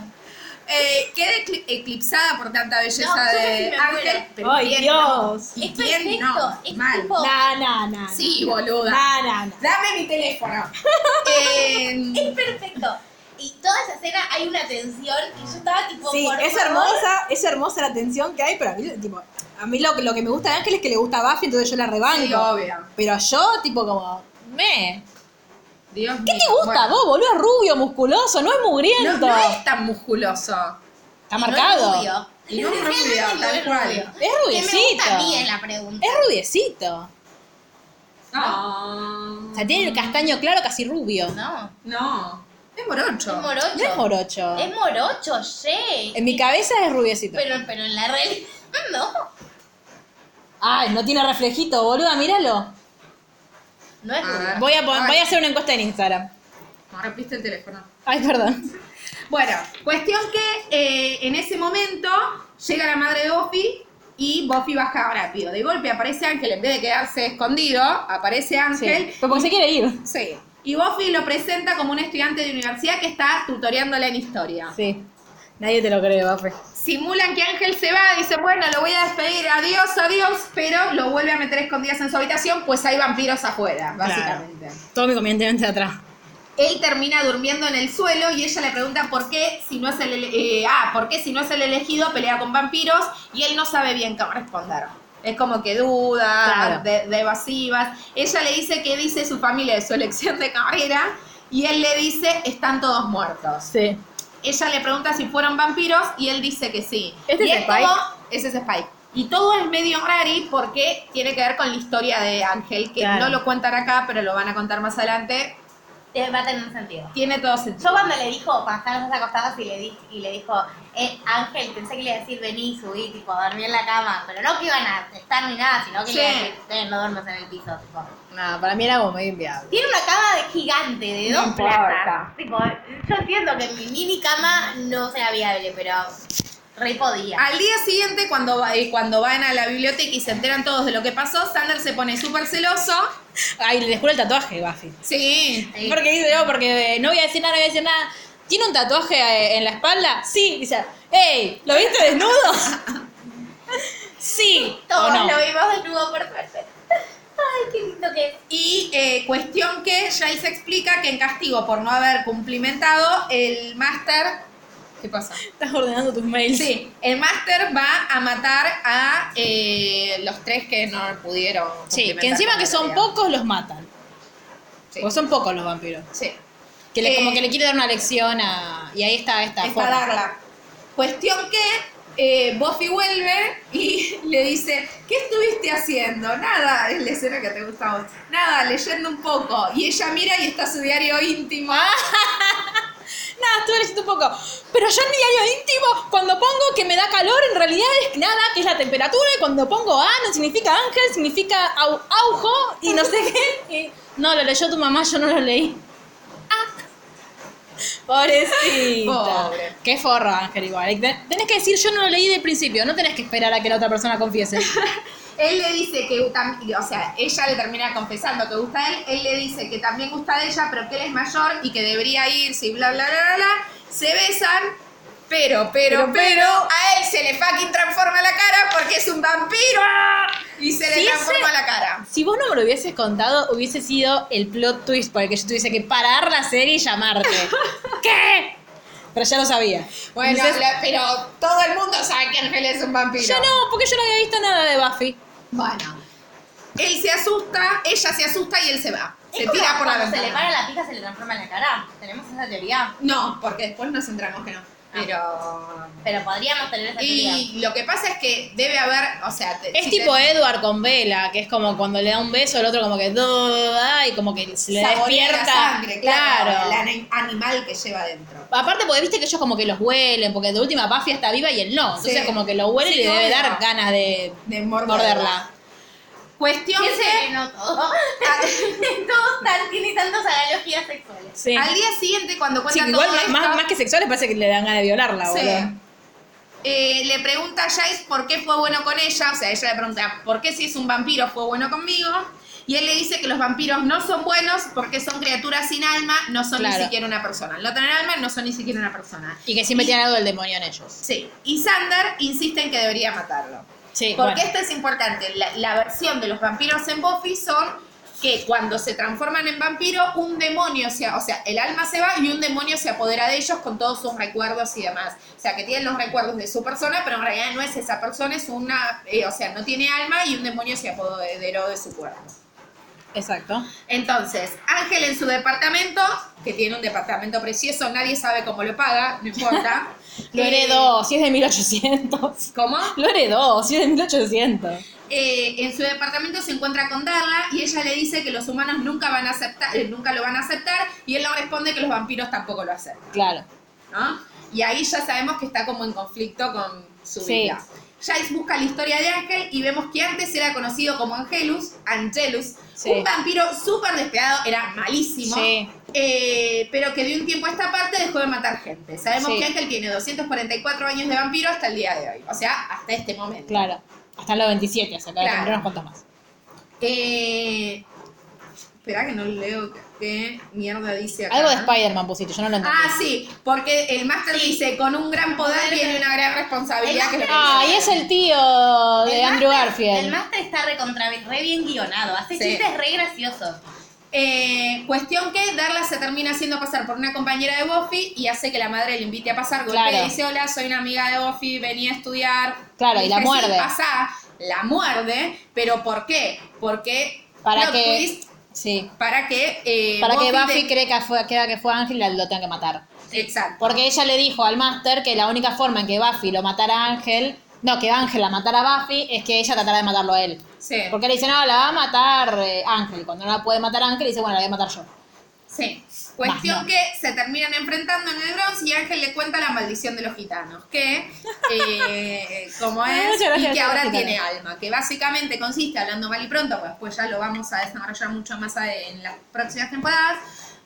Eh, quedé ecli- eclipsada por tanta belleza No, de Ángel. pero Ay, ¿quién Dios. no? ¿Y Es quién perfecto. no? Es Mal. tipo- No, no, no. Sí, boluda. No, no, no. Dame mi teléfono. Eh, Es perfecto. Y toda esa escena hay una tensión y yo estaba tipo. Sí, por es favor. hermosa, es hermosa la tensión que hay, pero a mí, tipo, a mí lo, que- lo que me gusta de Ángel es que le gusta a Buffy, entonces yo la rebanco. Sí, obvio. Pero yo, tipo, como, me. Dios ¿Qué mío. te gusta Bueno, vos, boludo? Es rubio, musculoso, no es No, mugriento. no es tan musculoso. Está Y no es marcado. rubio. Y no es rubio, tal es cual. rubio. Es ¿Qué me rubiecito. gusta a mí es la pregunta. Es rubiecito. Ah. O sea, tiene el castaño claro, casi rubio. No, No, es morocho. es morocho. No es morocho. Es morocho, sí. En mi cabeza es rubiecito. Pero, pero en la realidad no. Ay, no tiene reflejito, boluda, míralo. No es A ver. Voy a, pon- voy a hacer una encuesta en Instagram. No, repiste el teléfono. Ay, perdón. Bueno, cuestión que eh, en ese momento llega la madre de Buffy y Buffy baja rápido. De golpe aparece Ángel, en vez de quedarse escondido, aparece Ángel. Sí. Porque se quiere ir. Sí. Y Buffy lo presenta como un estudiante de universidad que está tutoreándola en historia. Sí. Nadie te lo cree, Bafe. Simulan que Ángel se va, dice, bueno, lo voy a despedir, adiós, adiós, pero lo vuelve a meter escondidas en su habitación, pues hay vampiros afuera, básicamente. Todo mi convenientemente atrás. Él termina durmiendo en el suelo y ella le pregunta por qué si no es el eh, ah, por qué si no es el elegido pelea con vampiros y él no sabe bien cómo responder. Es como que duda, Claro. de, de evasivas. Ella le dice que dice su familia de su elección de carrera y él le dice están todos muertos. Sí. Ella le pregunta si fueron vampiros y él dice que sí. ¿Este y es Spike? todo- ese es Spike. Y todo es medio rari porque tiene que ver con la historia de Ángel, que Claro. no lo cuentan acá, pero lo van a contar más adelante. Va a tener sentido. Tiene todo sentido. Yo cuando le dijo, cuando estábamos acostados y le, di, y le dijo, eh, Ángel, pensé que le iba a decir vení, subí, tipo, dormí en la cama, pero no que iban a estar ni nada, sino que Sí. le iba a decir, "Eh, no duermes en el piso, tipo. No, para mí era como medio inviable. Tiene una cama de gigante, de No dos plazas. Tipo, yo entiendo que mi mini cama no sea viable, pero re podía. Al día siguiente, cuando, eh, cuando van a la biblioteca y se enteran todos de lo que pasó, Sander se pone súper celoso. Ay, le descubre el tatuaje, Buffy. Sí. Porque dice, no, porque no voy a decir nada, no voy a decir nada. ¿Tiene un tatuaje eh, en la espalda? Sí. Dice, ¡Ey! ¿Lo viste desnudo? sí. Todos lo vimos desnudo por suerte. Ay, qué lindo que es. Y eh, cuestión que Giles explica que en castigo por no haber cumplimentado, el máster... ¿Qué pasa? Estás ordenando tus mails. Sí, el máster va a matar a eh, los tres que no pudieron. Sí, que encima que son pocos los matan. Sí. Porque son pocos los vampiros. Sí. Que le, Eh, como que le quiere dar una lección a. Y ahí está esta es forma. para darla. Cuestión que eh, Buffy vuelve y le dice, ¿qué estuviste haciendo? Nada, es la escena que te gusta a vos. Nada, leyendo un poco. Y ella mira y está su diario íntimo. Nada, estuve leyendo un poco. Pero yo en mi diario íntimo, cuando pongo que me da calor, en realidad es nada, que es la temperatura. Y cuando pongo A, no significa ángel, significa au, aujo y no sé qué. Y- no, lo leyó tu mamá, yo no lo leí. Ah. Pobrecita. Pobre. Qué forra, Ángel, igual. Tenés que decir, yo no lo leí del principio. No tenés que esperar a que la otra persona confiese. Él le dice que, o sea, ella le termina confesando que gusta a él, él le dice que también gusta de ella, pero que él es mayor y que debería irse y bla, bla, bla, bla, bla. Se besan, pero, pero, Pero, pero, a él se le fucking transforma la cara porque es un vampiro y se le transforma ese- la cara. Si vos no me lo hubieses contado, hubiese sido el plot twist por el que yo tuviese que parar la serie y llamarte. ¿Qué? Pero ya lo sabía. Bueno, Entonces, la- pero todo el mundo sabe que Ángel es un vampiro. yo no, porque yo no había visto nada de Buffy. Bueno, él se asusta, ella se asusta y él se va. Es Se como tira por la cuando se le ventana. para la pija, se le transforma en la cara. Tenemos esa teoría. No, porque después nos centramos que no. Pero... Pero podríamos tener esa teoría. Y lo que pasa es que debe haber, o sea... te- Es si tipo te- Edward con Vela, que es como cuando le da un beso, el otro como que... Y como que se le saborea despierta. la sangre, claro, claro. el ani- animal que lleva dentro. Aparte, porque viste que ellos como que los huelen, porque de última Buffy está viva y él no. Entonces Sí. como que lo huele Sí, y le debe obvio. dar ganas de De morderla. morderla. Cuestión ¿Quién se que llenó todo? Todos tan- tiene tantas analogías sexuales. Sí. al día siguiente cuando Sí, cuentan igual todo más, esto, más, más que sexuales parece que le dan ganas de violarla, Sí. boludo. Eh, le pregunta a Jace por qué fue bueno con ella, o sea, ella le pregunta por qué si es un vampiro fue bueno conmigo, y él le dice que los vampiros no son buenos porque son criaturas sin alma, no son ni siquiera una persona. No tener alma, no son ni siquiera una persona. Y que siempre tienen algo del demonio en ellos. Sí, y Sander insiste en que debería matarlo. Sí, Porque bueno. esto es importante. La, la versión de los vampiros en Buffy son que cuando se transforman en vampiro, un demonio, se, o sea, el alma se va y un demonio se apodera de ellos con todos sus recuerdos y demás. O sea, que tienen los recuerdos de su persona, pero en realidad no es esa persona, es una, eh, o sea, no tiene alma y un demonio se apoderó de su cuerpo. Exacto. Entonces, Ángel en su departamento, que tiene un departamento precioso, nadie sabe cómo lo paga, no importa. Lo Eh, heredó, si es de 1800. ¿Cómo? Lo heredó, si es de 1800. Eh, en su departamento se encuentra con Darla y ella le dice que los humanos nunca van a aceptar, eh, nunca lo van a aceptar y él le responde que los vampiros tampoco lo aceptan, Claro. ¿no? Y ahí ya sabemos que está como en conflicto con su Sí. vida. Jace busca la historia de Ángel y vemos que antes era conocido como Angelus, Angelus, Sí. un vampiro súper despiadado, era malísimo, Sí. Eh, pero que de un tiempo a esta parte dejó de matar gente. Sabemos Sí. que Ángel tiene 244 años de vampiro hasta el día de hoy, o sea, hasta este momento. Claro. Hasta los 27, o sea, cada Claro. unos cuantos más. Eh, espera que no leo qué mierda dice acá. Algo de Spider-Man pusiste, yo no lo entendí. Ah, sí, porque el máster dice, con un gran poder viene una gran responsabilidad. Que es lo que Ah, y es el tío de El Andrew Garfield. El máster está recontra, re bien guionado, hace Sí. chistes re graciosos. Eh, cuestión que Darla se termina haciendo pasar por una compañera de Buffy y hace que la madre le invite a pasar. Golpea Claro. y dice, hola, soy una amiga de Buffy, venía a estudiar. Claro, y la dice, "Sí, muerde. pasá". la muerde, pero ¿por qué? Porque... Para plot que- twist, Sí. para que... eh, Para que Buffy de- cree que fue, que fue Ángel y lo tenga que matar. Exacto. Porque ella le dijo al Master que la única forma en que Buffy lo matara a Ángel, no, que Ángel la matara a Buffy, es que ella tratara de matarlo a él. Sí. Porque le dice, no, la va a matar eh, Ángel. Cuando no la puede matar Ángel, dice, bueno, la voy a matar yo. Sí. Cuestión Más no. que se terminan enfrentando en el Bronx y Ángel le cuenta la maldición de los gitanos, que eh, como Ah, es y que ahora tiene alma, que básicamente consiste, hablando mal y pronto, pues después ya lo vamos a desarrollar mucho más en las próximas temporadas,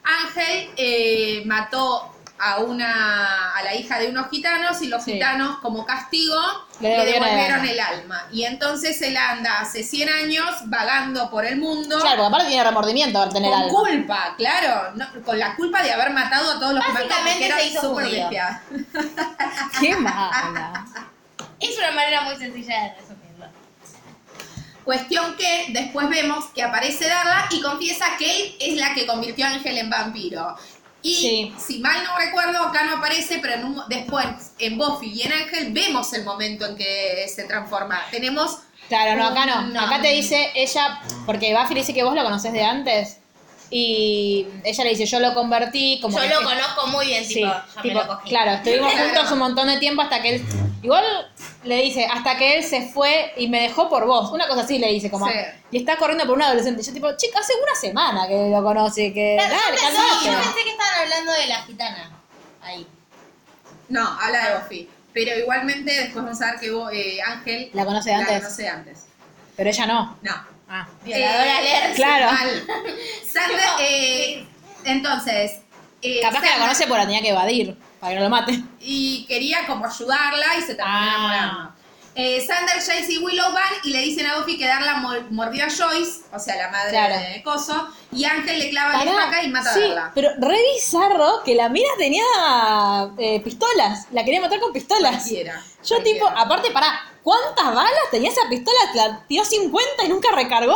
Ángel eh, mató a una a la hija de unos gitanos y los Sí. gitanos como castigo Le le devolvieron el alma. y entonces él anda hace 100 años vagando por el mundo Claro, porque aparte tiene remordimiento de tener con alma. culpa, claro, no- con la culpa de haber matado a todos los que Básicamente porque era se hizo. Qué mala. Es una manera muy sencilla de resumirlo. Cuestión que después vemos que aparece Darla y confiesa que él es la que convirtió a Ángel en vampiro. Y Sí. si mal no recuerdo, acá no aparece, pero en un- después en Buffy y en Ángel vemos el momento en que se transforma. Tenemos Claro, no, acá no. No. Acá te dice ella, porque Buffy dice que vos lo conoces de antes. Y ella le dice, yo lo convertí como... Yo que- lo conozco muy bien, Sí, tipo, ya tipo, me lo cogí. claro, estuvimos juntos un montón de tiempo hasta que él... Igual le dice, hasta que él se fue y me dejó por vos. Una cosa así le dice, como... Sí. Y está corriendo por un adolescente. Yo tipo, chica, hace una semana que lo conoce, que... Claro, Dale, yo, pensé, yo pensé que estaban hablando de la gitana. Ahí. No, habla de Buffy. Pero igualmente después vamos a ver que Bo- eh, Ángel La conoce de la antes. conoce de antes. Pero ella no. No. Ah. Violadora alert. Claro. Sander, eh, entonces. eh, Capaz que la conoce porque la tenía que evadir, para que no lo mate. Y quería como ayudarla y se terminó Ah. enamorando. Eh, Sander, Jace y Willow van y le dicen a Buffy que Darla mor- mordió a Joyce, o sea, la madre Claro. de Coso, y Ángel le clava la estaca y mata sí, a Darla. pero re bizarro que la mina tenía eh, pistolas. La quería matar con pistolas. Cualquiera, Yo cualquiera. tipo, aparte, pará, ¿cuántas balas tenía esa pistola? La tiró 50 y nunca recargó.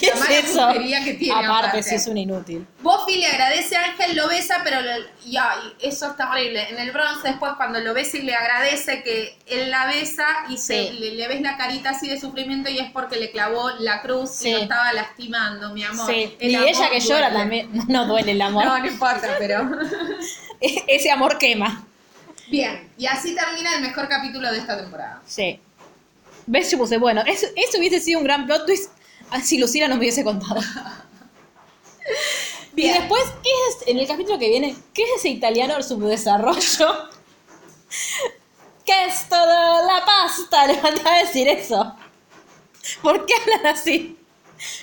¿Qué La es eso? que tiene, aparte, aparte. sí es un inútil. Buffy le agradece a Ángel, lo besa, pero lo- y, ay, eso está horrible. En el bronce después cuando lo besa y le agradece que él la besa y se, Sí. le, le ves la carita así de sufrimiento y es porque le clavó la cruz Sí. y lo estaba lastimando, mi amor. Sí. El Y amor ella que llora también. No duele el amor. No, no importa, pero... Ese amor quema. Bien, y así termina el mejor capítulo de esta temporada. Sí. ¿Ves? Yo puse, bueno, eso, eso hubiese sido un gran plot twist ah, si Lucila no me hubiese contado. Bien. Y después, ¿qué es, en el capítulo que viene, qué es ese italiano del subdesarrollo? ¿Qué es todo la pasta? Le faltaba decir eso. ¿Por qué hablan así?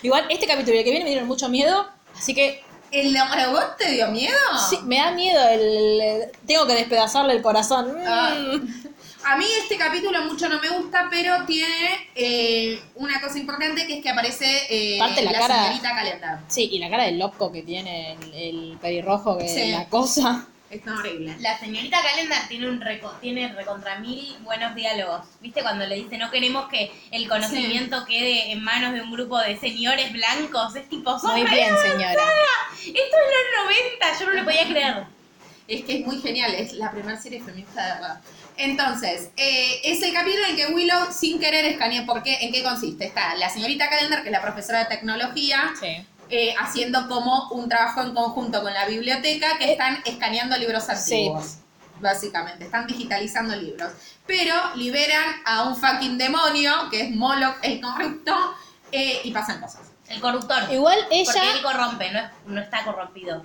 Igual, este capítulo y el que viene me dieron mucho miedo, así que ¿El robot te dio miedo? sí, me da miedo el, el- Tengo que despedazarle el corazón. Mm. Ah. A mí este capítulo mucho no me gusta, pero tiene eh, una cosa importante que es que aparece eh, Parte la la cara- señorita Calendar. Sí, y la cara del loco que tiene el, el pelirrojo, que Sí. la cosa. Está horrible. La señorita Calendar tiene un reco tiene recontra mil buenos diálogos. ¿Viste cuando le dice no queremos que el conocimiento quede en manos de un grupo de señores blancos? Es tipo, Muy bien, avanzada. señora. Esto es los 90, yo no lo podía creer. Es que es muy genial, es la primera serie feminista de verdad. Entonces, eh, es el capítulo en que Willow sin querer escanea. ¿Por qué? ¿En qué consiste? Está la señorita Calendar, que es la profesora de tecnología, Sí. Eh, haciendo como un trabajo en conjunto con la biblioteca, que están escaneando libros antiguos. Básicamente, están digitalizando libros. Pero liberan a un fucking demonio, que es Moloch el corrupto, eh, y pasan cosas. El corruptor. Igual Porque él ella, corrompe, no, es- no está corrompido.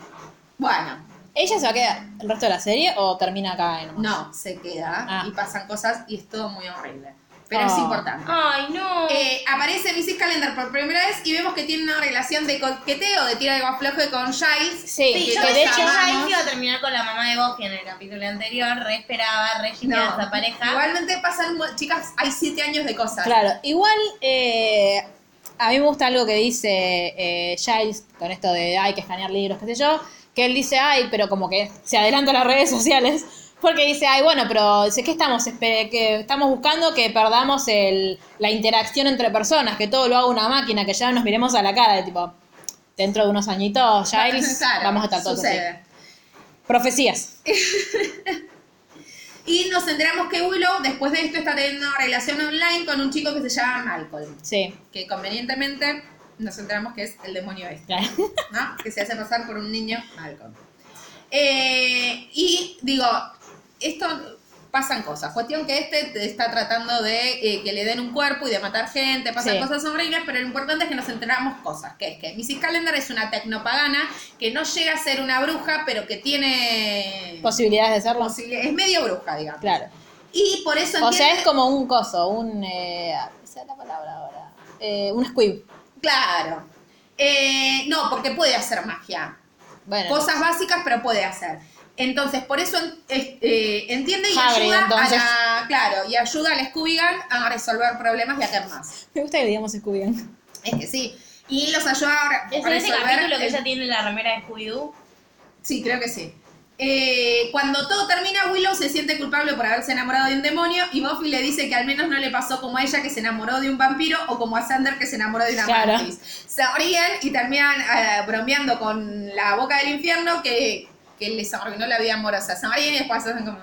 Bueno, ella se va a quedar el resto de la serie o termina acá en no, se queda Ah. y pasan cosas y es todo muy horrible. Pero es Ah. importante. Ay, no. Eh, aparece Mrs. Calendar por primera vez y vemos que tiene una relación de coqueteo, de tira de afloje con Giles. Sí, Sí, que yo de de hecho amamos. iba a terminar con la mamá de Buffy en el capítulo anterior, re esperaba, re esa pareja. Igualmente pasan, chicas, hay siete años de cosas. Claro, igual eh, a mí me gusta algo que dice eh, Giles con esto de hay que escanear libros, qué sé yo, que él dice, ay, pero como que se adelanta a las redes sociales, porque dice, ay, bueno, pero dice, ¿qué estamos? Que estamos buscando que perdamos el, la interacción entre personas, que todo lo haga una máquina, que ya nos miremos a la cara, de tipo, dentro de unos añitos, Claro, vamos a estar todos así. Profecías. Y nos enteramos que Willow, después de esto, está teniendo una relación online con un chico que se llama Malcolm. Sí, Que convenientemente nos enteramos que es el demonio este. claro. ¿no? Que se hace pasar por un niño Malcolm. Eh, y digo, esto pasan cosas. Cuestión que este te está tratando de eh, que le den un cuerpo y de matar gente, pasan Sí. cosas horribles, pero lo importante es que nos enteramos cosas, que es que Mrs. Calendar es una tecnopagana que no llega a ser una bruja, pero que tiene Posibilidades de serlo. posibilidades, es medio bruja, digamos. Claro. Y por eso O sea, es como un coso, un... Eh, esa es la palabra ahora. Eh, un squib. Claro. Eh, no, porque puede hacer magia. Bueno. cosas básicas, pero puede hacer. Entonces, por eso es- eh, entiende y ayuda entonces. a la, claro, y ayuda al Scooby-Gang a resolver problemas y a hacer más. Me gusta que digamos scooby Es que sí. Y los ayuda a, ¿Es a en ese resolver. capítulo que el- ella tiene la remera de Scooby-Doo? Sí, creo que sí. Eh, cuando todo termina, Willow se siente culpable por haberse enamorado de un demonio y Buffy le dice que al menos no le pasó como a ella que se enamoró de un vampiro o como a Sander que se enamoró de una Claro. mantis. Se ríen y terminan eh, bromeando con la boca del infierno que, que les arruinó la vida amorosa. Se ríen y después hacen como...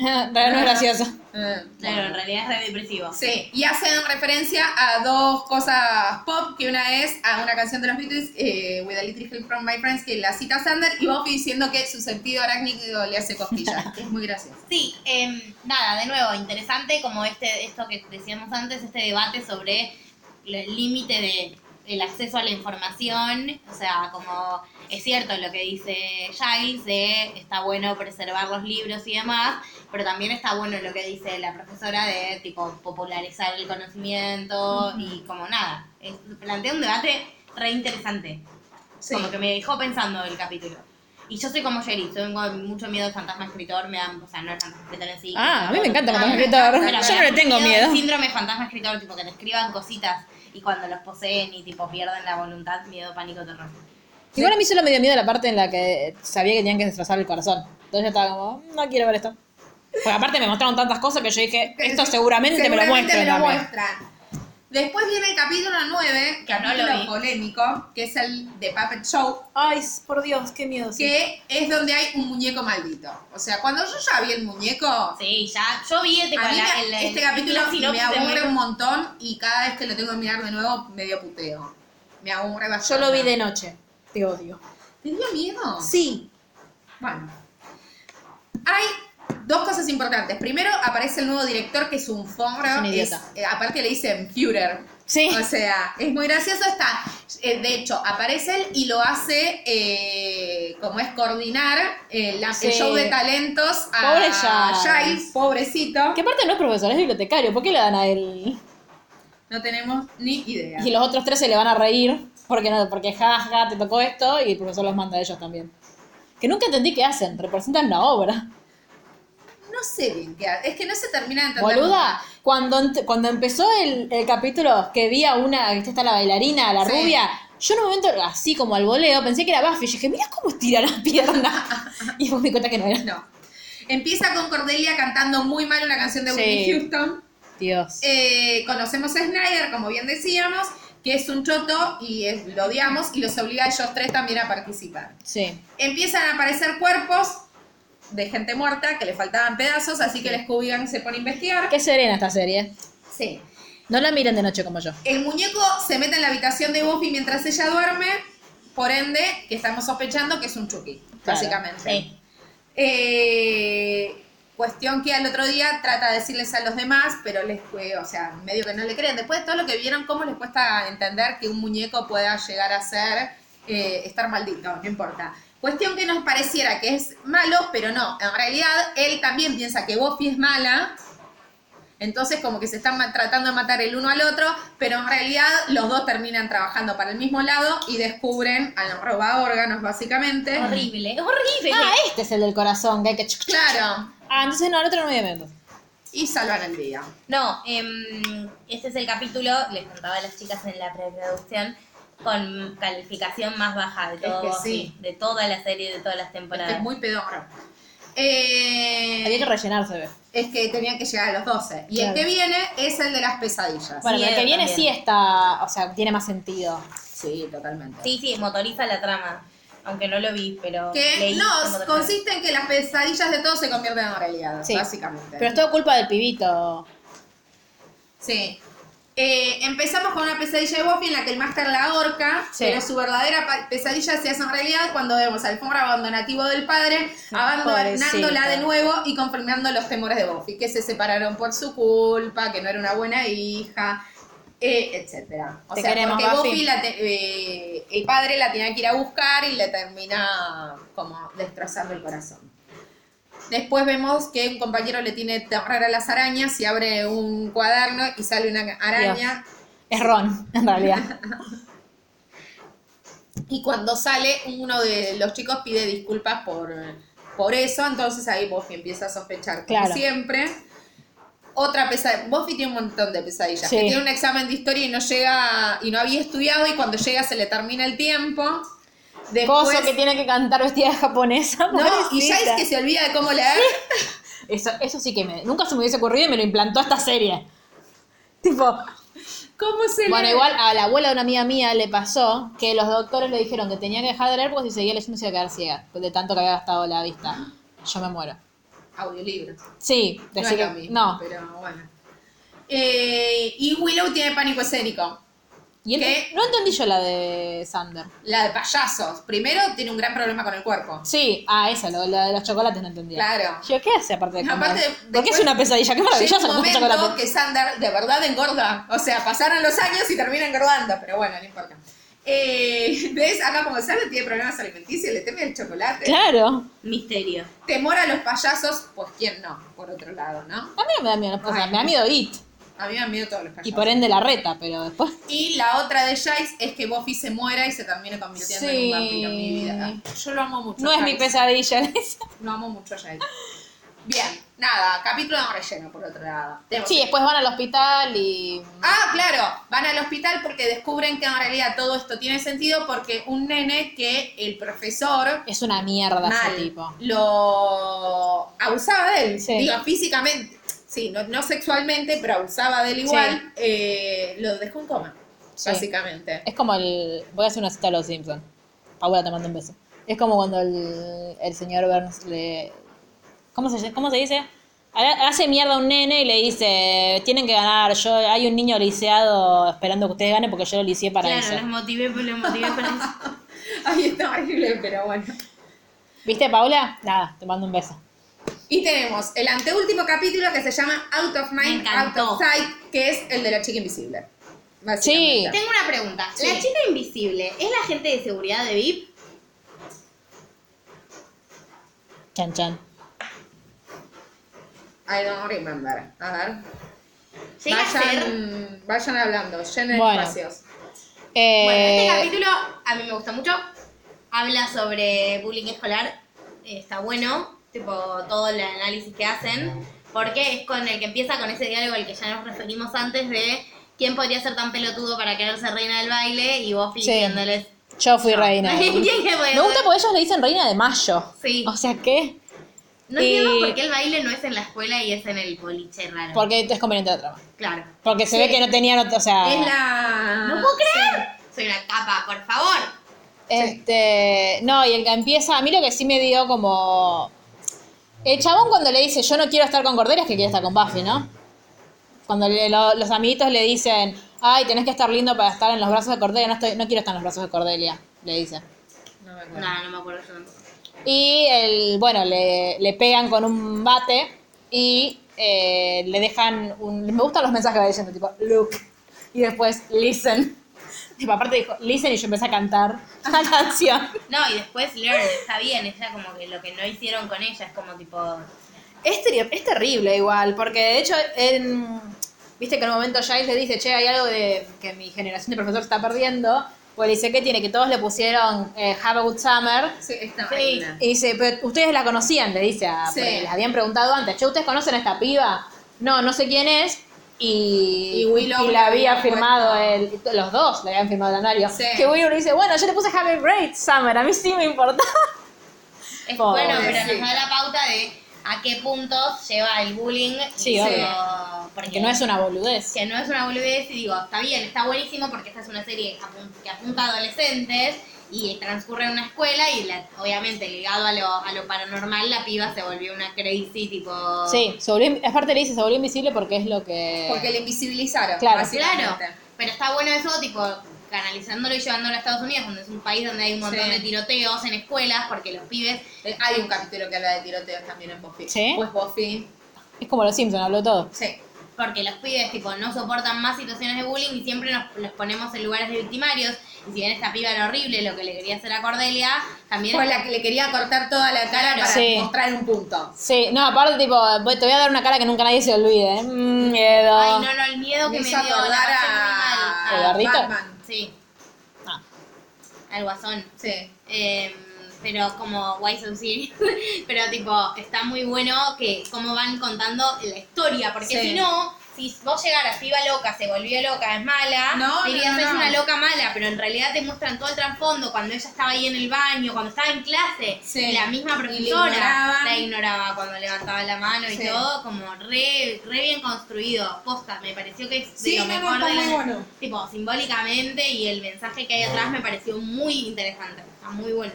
"Ah, no es gracioso. ah". Claro, en realidad es re depresivo. Sí, y hacen referencia a dos cosas pop, que una es a una canción de los Beatles, eh, With a Little Help from My Friends, que la cita Sander, y Buffy diciendo que su sentido arácnido le hace cosquillas, es muy gracioso. Sí, em, nada, de nuevo, interesante como este, esto que decíamos antes, este debate sobre el límite de el acceso a la información, o sea, como es cierto lo que dice Giles de está bueno preservar los libros y demás, pero también está bueno lo que dice la profesora de tipo popularizar el conocimiento y como nada, es- plantea un debate re interesante, Sí. como que me dejó pensando el capítulo. Y yo soy como Jerry, tengo mucho miedo al fantasma escritor, me da, o sea, no el fantasma escritor en sí. Ah, a mí me encanta el fantasma escritor. Yo no le tengo miedo. Síndrome fantasma escritor, tipo que te escriban cositas y cuando los poseen y tipo pierden la voluntad, miedo, pánico, terror. Igual a mí solo me dio miedo la parte en la que sabía que tenían que destrozar el corazón. Entonces yo estaba como, no quiero ver esto. Porque aparte me mostraron tantas cosas que yo dije, esto seguramente, me lo muestran me lo muestran. Después viene el capítulo 9, Que no lo capítulo vi. polémico, que es el de Puppet Show, Ay, por Dios, qué miedo. que es donde hay un muñeco maldito. O sea, cuando yo ya vi el muñeco, Sí, ya, yo vi este, a mí me- este capítulo me aburre un montón y cada vez que lo tengo que mirar de nuevo, medio puteo. Me aburre Yo bastante. lo vi de noche. Te odio. ¿Te dio miedo? Sí. Bueno. Hay dos cosas importantes. Primero, aparece el nuevo director, que es un forro. Es un idiota. eh, aparte le dicen Führer. Sí. O sea, es muy gracioso. Está, eh, de hecho, aparece él y lo hace, eh, como es coordinar eh, Sí. el show de talentos a Pobre. Giles, pobrecito. Que aparte no es profesor, es bibliotecario. ¿Por qué le dan a él? No tenemos ni idea. Y los otros tres se le van a reír porque no, porque jaja, te tocó esto y el profesor los manda a ellos también. Que nunca entendí qué hacen, representan la obra. No sé bien qué hace. Es que no se termina de entender. Boluda, cuando, cuando empezó el, el capítulo que vi a una, que está la bailarina, la Sí. rubia, yo en un momento así como al voleo pensé que era Buffy. Y dije, mira cómo estira las piernas. y después me di cuenta que no era. No. Empieza con Cordelia cantando muy mal una canción de Sí. Whitney Houston. Dios. Eh, conocemos a Snyder, como bien decíamos, que es un choto y es- lo odiamos y los obliga a ellos tres también a participar. Sí. Empiezan a aparecer cuerpos de gente muerta que le faltaban pedazos, así que el Scooby Gang se pone a investigar. Qué serena esta serie. Sí. No la miren de noche como yo. El muñeco se mete en la habitación de Buffy mientras ella duerme, por ende, que estamos sospechando que es un Chucky, Claro, básicamente. sí. Eh, cuestión que al otro día trata de decirles a los demás, pero les fue, o sea, medio que no le creen. Después de todo lo que vieron, ¿cómo les cuesta entender que un muñeco pueda llegar a ser, eh, estar maldito? No importa. Cuestión que nos pareciera que es malo, pero no. En realidad, él también piensa que Buffy es mala. Entonces, como que se están tratando de matar el uno al otro, pero en realidad los dos terminan trabajando para el mismo lado y descubren a los roba órganos, básicamente. Horrible, es horrible. Ah, este es el del corazón, que hay que... Claro. Ah, entonces no, el otro no me meto. Y salvan el día. No, em, este es el capítulo, les contaba a las chicas en la preproducción, con calificación más baja de todo, que sí. de toda la serie, de todas las Este temporadas. es muy pedorro. Eh, Había que rellenarse, ve. es que tenía que llegar a los 12. Y Claro. el que viene es el de las pesadillas. Bueno, pero el que viene también. sí está, o sea, tiene más sentido. Sí, totalmente. Sí, sí, motoriza la trama, aunque no lo vi, pero Que no, consiste en que las pesadillas de todos se convierten en realidad, Sí. básicamente. Pero es todo culpa del pibito. Sí. Eh, empezamos con una pesadilla de Buffy en la que el máster la ahorca, Sí. pero su verdadera pesadilla se hace en realidad cuando vemos al alfombra abandonativo del padre, Ah, abandonándola de nuevo y confirmando los temores de Buffy, que se separaron por su culpa, que no era una buena hija, eh, etcétera. O Te sea, queremos, porque Buffy. Buffy, la te- eh, el padre la tenía que ir a buscar y le termina como destrozando el corazón. Después vemos que un compañero le tiene terror a las arañas y abre un cuaderno y sale una araña. Es Ron, en realidad. Y cuando sale, uno de los chicos pide disculpas por, por eso. Entonces ahí Buffy empieza a sospechar, como Claro. siempre. Otra pesadilla. Buffy tiene un montón de pesadillas. Sí. Que tiene un examen de historia y no llega, y no había estudiado, y cuando llega se le termina el tiempo. Después, Coso que tiene que cantar vestida de japonesa. no, y ya pobrecita. es que se olvida de cómo leer. Eso, eso sí que me, nunca se me hubiese ocurrido y me lo implantó esta serie. Tipo, ¿Cómo se bueno, lee? igual a la abuela de una amiga mía le pasó que los doctores le dijeron que tenía que dejar de leer porque si seguía leyendo se iba a quedar ciega, de tanto que había gastado la vista. Yo me muero. Audiolibro. Sí, No es que- mismo, no. pero bueno. Eh, y Willow tiene pánico escénico. Y él- ¿Qué? no entendí yo la de Sander. La de payasos. Primero tiene un gran problema con el cuerpo. Sí, ah, esa, lo- la de los chocolates no entendía. Claro. Yo, ¿qué hace aparte de comer? Aparte, ¿Por qué después es una pesadilla? Qué maravillosa Llega un momento chocolate. que Sander de verdad engorda. O sea, pasaron los años y termina engordando, pero bueno, no importa. Eh, ¿Ves? Acá como Sander tiene problemas alimenticios, le teme el chocolate. Claro. Misterio. Temor a los payasos, pues quién no, por otro lado, ¿no? A mí no me da miedo, o sea, Ay, me da miedo It. A mí me dan miedo todos los payasos. Y por ende la reta, pero después. Y la otra de Jace es que Buffy se muera y se termine convirtiendo en un vampiro en mi vida. Yo lo amo mucho. No es mi pesadilla esa. Lo amo mucho a Jace. Bien, nada, capítulo de relleno por otro lado. Tenemos- Sí, después van al hospital y. Ah, claro, van al hospital porque descubren que en realidad todo esto tiene sentido porque un nene que el profesor Es una mierda mal ese tipo. lo abusaba de él, Sí. digo, físicamente, sí, no, no sexualmente, pero abusaba de él igual, eh, lo dejó en coma, Sí. básicamente. Es como el. Voy a hacer una cita a los Simpsons. Paula te mando un beso. Es como cuando el, el señor Burns le. ¿Cómo se, cómo se dice? Ha- Hace mierda a un nene y le dice: Tienen que ganar. Yo Hay un niño lisiado esperando que ustedes ganen porque yo lo lisié para claro, eso. los motivé, pero los motivé para eso. Ay, está horrible, pero bueno. ¿Viste, Paula? Nada, te mando un beso. Y tenemos el anteúltimo capítulo que se llama Out of Mind, Out of Sight, que es el de la chica invisible. Sí. Tengo una pregunta. Sí. ¿La chica invisible es la gente de seguridad de VIP? Chan, chan. I don't remember. A ver. Llega a ser... Vayan, vayan hablando, llenen Bueno. espacios. Eh, Bueno, este capítulo a mí me gusta mucho. Habla sobre bullying escolar. Eh, Está bueno, tipo todo el análisis que hacen. Porque es con el que empieza con ese diálogo al que ya nos referimos antes de quién podría ser tan pelotudo para quererse reina del baile y vos Sí. diciéndoles. Yo fui reina. ¿Quién que puede Me gusta porque ellos le dicen reina de mayo. Sí. O sea, ¿qué? No entiendo Y- por qué el baile no es en la escuela y es en el boliche raro. Porque es conveniente la trama. Claro. Porque se ve que no tenían, o sea... Es la. ¡No puedo creer! Soy una capa, por favor. Este, no, y el que empieza, a mí lo que sí me dio como El chabón cuando le dice yo no quiero estar con Cordelia es que quiere estar con Buffy, ¿no? Cuando le- lo- los amiguitos le dicen, ay, tenés que estar lindo para estar en los brazos de Cordelia, no, estoy, no quiero estar en los brazos de Cordelia, le dice. No me acuerdo. No, no me acuerdo yo tampoco. Y el, bueno, le, le pegan con un bate y eh, le dejan un... Me gustan los mensajes que va diciendo, tipo, look. Y después, listen. Tipo, aparte dijo, listen y yo empecé a cantar la canción. No, y después Learn, está bien, ella como que lo que no hicieron con ella es como tipo... Es, ter- es terrible igual, porque de hecho, en, viste que en un momento Giles le dice, che, hay algo de que mi generación de profesor está perdiendo. Pues le dice, ¿qué tiene? Que todos le pusieron eh, Have a Good Summer. Sí, esta Sí. Y dice, pero ustedes la conocían, le dice a... Sí. porque les habían preguntado antes, che, ¿ustedes conocen a esta piba? No, no sé quién es. Y, Y Willow y le la había firmado el, los dos le habían firmado el anuario. Sí. Que Willow le dice, bueno, yo le puse Have a Great Summer, a mí sí me importa. Es Pobre, bueno, pero sí. nos da la pauta de a qué puntos lleva el bullying. Sí, y obvio. Porque Que no es una boludez. que no es una boludez y digo, está bien, está buenísimo porque esta es una serie que apunta a adolescentes y transcurre en una escuela y la- obviamente ligado a lo, a lo paranormal la piba se volvió una crazy tipo... Sí, volvió, aparte le dice, se volvió invisible porque es lo que... Porque le invisibilizaron. Claro. Claro, pero está bueno eso, tipo, canalizándolo y llevándolo a Estados Unidos, donde es un país donde hay un montón Sí. de tiroteos en escuelas, porque los pibes Eh, Hay un capítulo que habla de tiroteos también en Buffy. ¿Sí? Pues Buffy. Es como los Simpsons, habló todo. Sí. porque los pibes tipo no soportan más situaciones de bullying y siempre nos los ponemos en lugares de victimarios. Y si bien esta piba era horrible lo que le quería hacer a Cordelia, también Fue la que le quería cortar toda la cara para Sí. mostrar un punto. Sí, no, aparte, tipo, te voy a dar una cara que nunca nadie se olvide. ¿eh? Mm, miedo. Ay, no, no, el miedo que Me me, hizo dio a, ¿El mal. gorrito? Batman. Sí, Ah. al guasón. Sí. Eh, pero como Why So Serious. pero tipo, está muy bueno que cómo van contando la historia. Porque Sí. si no, si vos llegaras, piba loca, se volvió loca, es mala, No, dirías no, no, es una loca mala, pero en realidad te muestran todo el trasfondo, cuando ella estaba ahí en el baño, cuando estaba en clase, Sí. y la misma profesora la ignoraba cuando levantaba la mano y Sí. todo, como re, re bien construido. Posta, me pareció que es de Sí, lo mejor de la- bueno. tipo simbólicamente y el mensaje que hay atrás me pareció muy interesante, está muy bueno.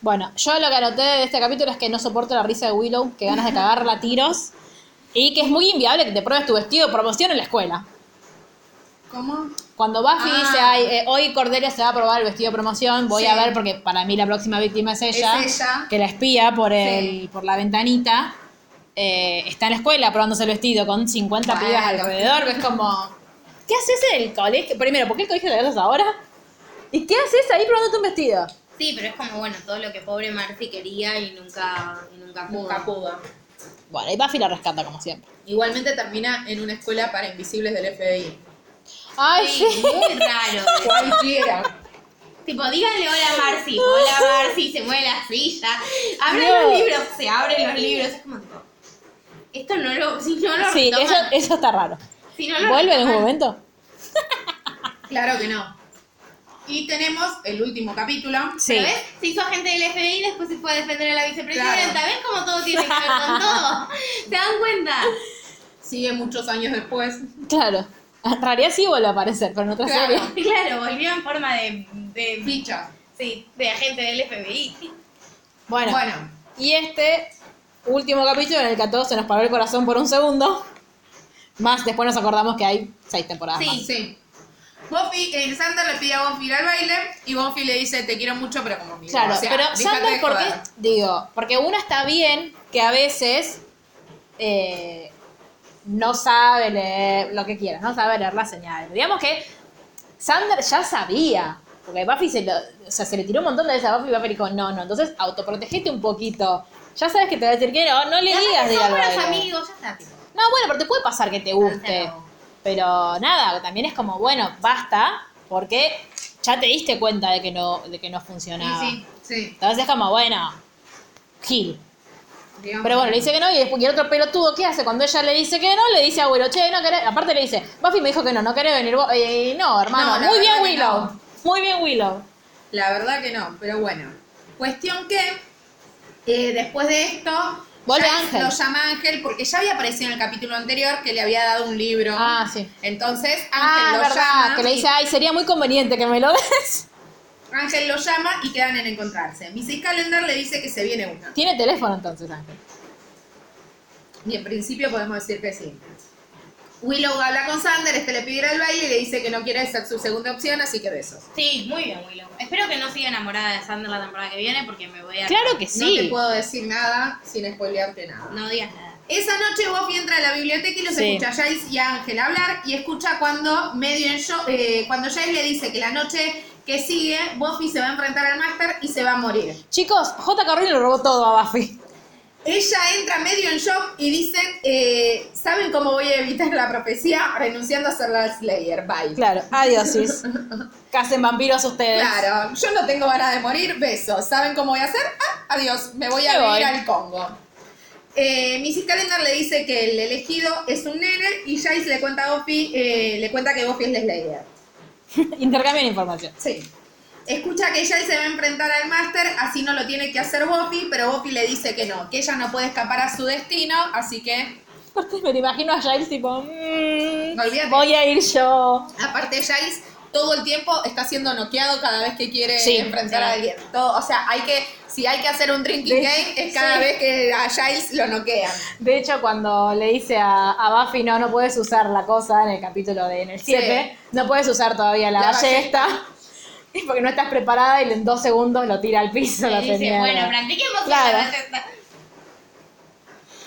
Bueno, yo lo que anoté de este capítulo es que no soporto la risa de Willow, que ganas de cagarla a tiros. Y que es muy inviable que te pruebes tu vestido de promoción en la escuela. ¿Cómo? Cuando Buffy Ah. dice, Ay, eh, hoy Cordelia se va a probar el vestido de promoción, voy Sí. a ver porque para mí la próxima víctima es ella, Es ella. que la espía por, el, Sí. por la ventanita. eh, está en la escuela probándose el vestido con 50 Bueno. pibas alrededor, que es como, ¿qué haces en el colegio? Primero, ¿por qué el colegio te haces ahora? ¿Y qué haces ahí probándote un vestido? Sí, pero es como bueno, todo lo que pobre Marcy quería y nunca, y nunca pudo. Nunca pudo. Bueno, y Buffy la rescata como siempre. Igualmente termina en una escuela para invisibles del FBI. Ay, Sí, sí. muy raro. Cualquiera. tipo, díganle hola Marcy, hola Marcy, se mueve la silla, abren No. los libros, se abren los libros, es como tipo, esto no lo, si no lo Sí, eso, retoman, eso está raro. si no lo ¿Vuelve en un momento? Claro que no. Y tenemos el último capítulo. Sí. ¿Pero ves? Se hizo agente del FBI y después se fue a defender a la vicepresidenta. Claro. ¿Ves cómo todo tiene que ver con todo? ¿Se dan cuenta? Sigue muchos años después. Claro. En realidad sí vuelve a aparecer, pero en otra Claro. serie. Claro, volvió en forma de, de, Ficha. sí, de agente del FBI. Bueno, Bueno, y este último capítulo en el que a todos se nos paró el corazón por un segundo. Más después nos acordamos que hay seis temporadas Sí. más. sí. Buffy, eh, Sander le pide a Buffy ir al baile y Buffy le dice te quiero mucho pero como amigo. Claro, O sea, pero de ¿por qué? Digo, porque uno está bien que a veces eh, no sabe leer lo que quieras, no sabe leer las señales. Digamos que Sander ya sabía, porque Buffy se, lo, o sea, se le tiró un montón de veces a Buffy y Buffy dijo, no, no, entonces autoprotegete un poquito. Ya sabes que te va a decir que no, no le digas de ir al baile. amigos, ya está. No, bueno, pero te puede pasar que te guste. Pero nada, también es como, bueno, basta, porque ya te diste cuenta de que no, de que no funcionaba. Sí, Sí. Entonces es como, bueno, Gil. digamos Pero bueno, le dice que no y después y el otro pelotudo, ¿qué hace? Cuando ella le dice que no, le dice a Willow, che, no querés. Aparte le dice, Buffy me dijo que no, no querés venir. vos". Eh, no, hermano, No, muy bien Willow. no. Muy bien Willow. La verdad que no, pero bueno. Cuestión que eh, después de esto Vuelve Ángel. lo llama Ángel porque ya había aparecido en el capítulo anterior que le había dado un libro. Ah, sí. Entonces Ángel Ah, lo es verdad, llama. que le dice, ay, sería muy conveniente que me lo des. Ángel lo llama y quedan en encontrarse. Missy Calendar le dice que se viene una. Tiene teléfono entonces, Ángel. Y en principio podemos decir que sí. Willow habla con Sander, este le pide ir al baile y le dice que no quiere ser su segunda opción, así que besos. Sí, muy bien, Willow. Espero que no siga enamorada de Sander la temporada que viene porque me voy a... Claro que No te sí. puedo decir nada sin spoilearte nada. No digas nada. Esa noche Buffy entra a la biblioteca y los Sí. escucha a Giles y a Ángel hablar y escucha cuando medio en shock, eh, cuando Giles le dice que la noche que sigue Buffy se va a enfrentar al Máster y se va a morir. Chicos, J. Rowling le robó todo a Buffy. Ella entra medio en shock y dicen, eh, ¿saben cómo voy a evitar la profecía? Renunciando a ser la Slayer. Bye. Claro, adiós, sis. Casen vampiros ustedes. Claro, yo no tengo ganas de morir, besos. ¿Saben cómo voy a hacer? Ah, adiós, me voy a Me vivir voy. al Congo. Eh, Missy Calendar le dice que el elegido es un nene y Jace le cuenta a Buffy, eh, le cuenta que Buffy es la Slayer. Intercambian información. Sí. Escucha que Jace se va a enfrentar al Máster, así no lo tiene que hacer Buffy, pero Buffy le dice que no, que ella no puede escapar a su destino, así que Aparte, me lo imagino a Giles tipo, mmm, No voy a ir yo. Aparte, Giles todo el tiempo está siendo noqueado cada vez que quiere Sí, enfrentar sí. a alguien. Todo, o sea, hay que, si hay que hacer un drinking De- game, es cada sí. vez que a Giles lo noquean. De hecho, cuando le dice a, a Buffy, no, no puedes usar la cosa en el capítulo de en el 7, no puedes usar todavía la, La ballesta. Es porque no estás preparada y en dos segundos lo tira al piso la dice, señora. bueno, practiquemos Claro.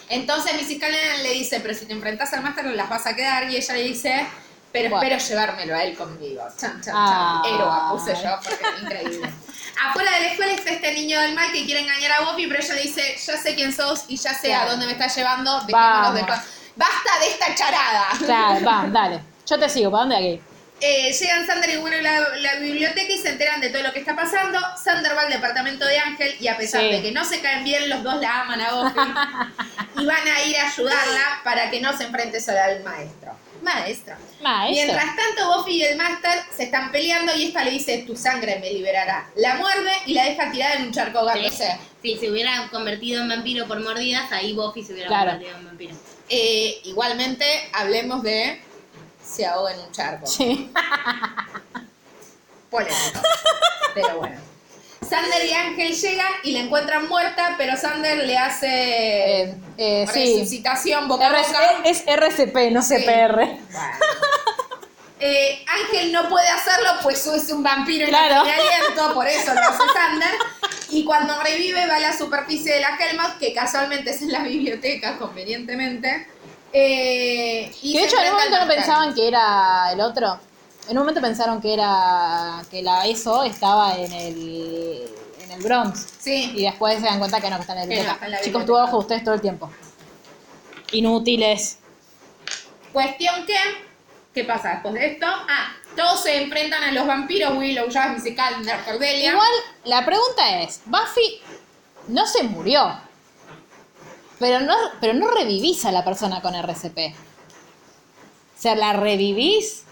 Entonces Missy Calendar le dice, pero si te enfrentas al máster no las vas a quedar. Y ella le dice, pero Bueno. espero llevármelo a él conmigo. Chan, chan, Ah. chan. Héroa, puse yo, porque es increíble. Afuera de la escuela está este niño del mal que quiere engañar a Buffy, pero ella le dice, ya sé quién sos y ya sé Claro. a dónde me estás llevando. De Basta de esta charada. Claro, va, dale. Yo te sigo, ¿para dónde aquí? Eh, llegan Sander y Willow a la, la biblioteca y se enteran de todo lo que está pasando. Sander va al departamento de Ángel y a pesar Sí. de que no se caen bien, los dos la aman a Buffy y van a ir a ayudarla para que no se enfrente sola al maestro. Maestro. Maestro. Mientras tanto, Buffy y el Master se están peleando y esta le dice, tu sangre me liberará. La muerde y la deja tirada en un charco ahogándose. Si se hubiera convertido en vampiro por mordidas, ahí Buffy se hubiera Claro. convertido en vampiro. Eh, igualmente, hablemos de se ahoga en un charco. Sí. Polémico. Pero bueno. Sander y Ángel llegan y la encuentran muerta, pero Sander le hace Eh, eh, sí. resucitación boca a boca. es RCP, no Sí. CPR. Bueno. Eh, Ángel no puede hacerlo, pues es un vampiro y Claro. no tiene aliento, por eso lo hace Sander. Y cuando revive va a la superficie de la Helmut, que casualmente es en la biblioteca, convenientemente. Eh, y Que de hecho en un momento no pensaban que era el otro. En un momento pensaron que era que la ESO estaba en el en el Bronx. Sí. Y después se dan cuenta que no, que está en la no, biblioteca. en la Chicos, biblioteca. tu ojo ustedes todo el tiempo. Inútiles. Cuestión que, ¿qué pasa después de esto? Ah, todos se enfrentan a los vampiros, Willow, Missy Calendar, Cordelia. Igual, la pregunta es, Buffy no se murió. Pero no, pero no revivís a la persona con RCP. O sea, ¿la revivís?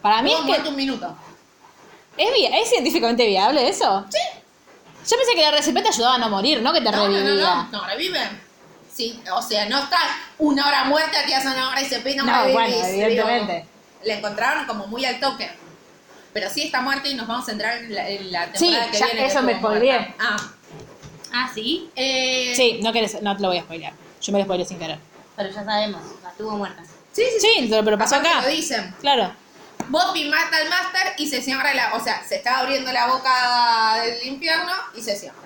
Para mí es que... un minuto. ¿Es, ¿Es científicamente viable eso? Sí. Yo pensé que la RCP te ayudaba a no morir, no que te No, no, revivía. no, no, no, reviven. Sí, o sea, no está una hora muerta, te hacen una hora y se pina No, bueno, evidentemente. la encontraron como muy al toque. Pero sí está muerta y nos vamos a entrar en la, en la Sí, temporada que ya viene. que eso me spoileé. Ah, Ah, sí, eh, Sí, no, querés, no te lo voy a spoilear. Yo me lo spoileé sin querer. pero ya sabemos, la tuvo muerta. sí, sí, sí. Sí, pero, pasó acá. Lo dicen. Claro. Buffy mata al Master y se cierra la. O sea, se está abriendo la boca del infierno y se cierra.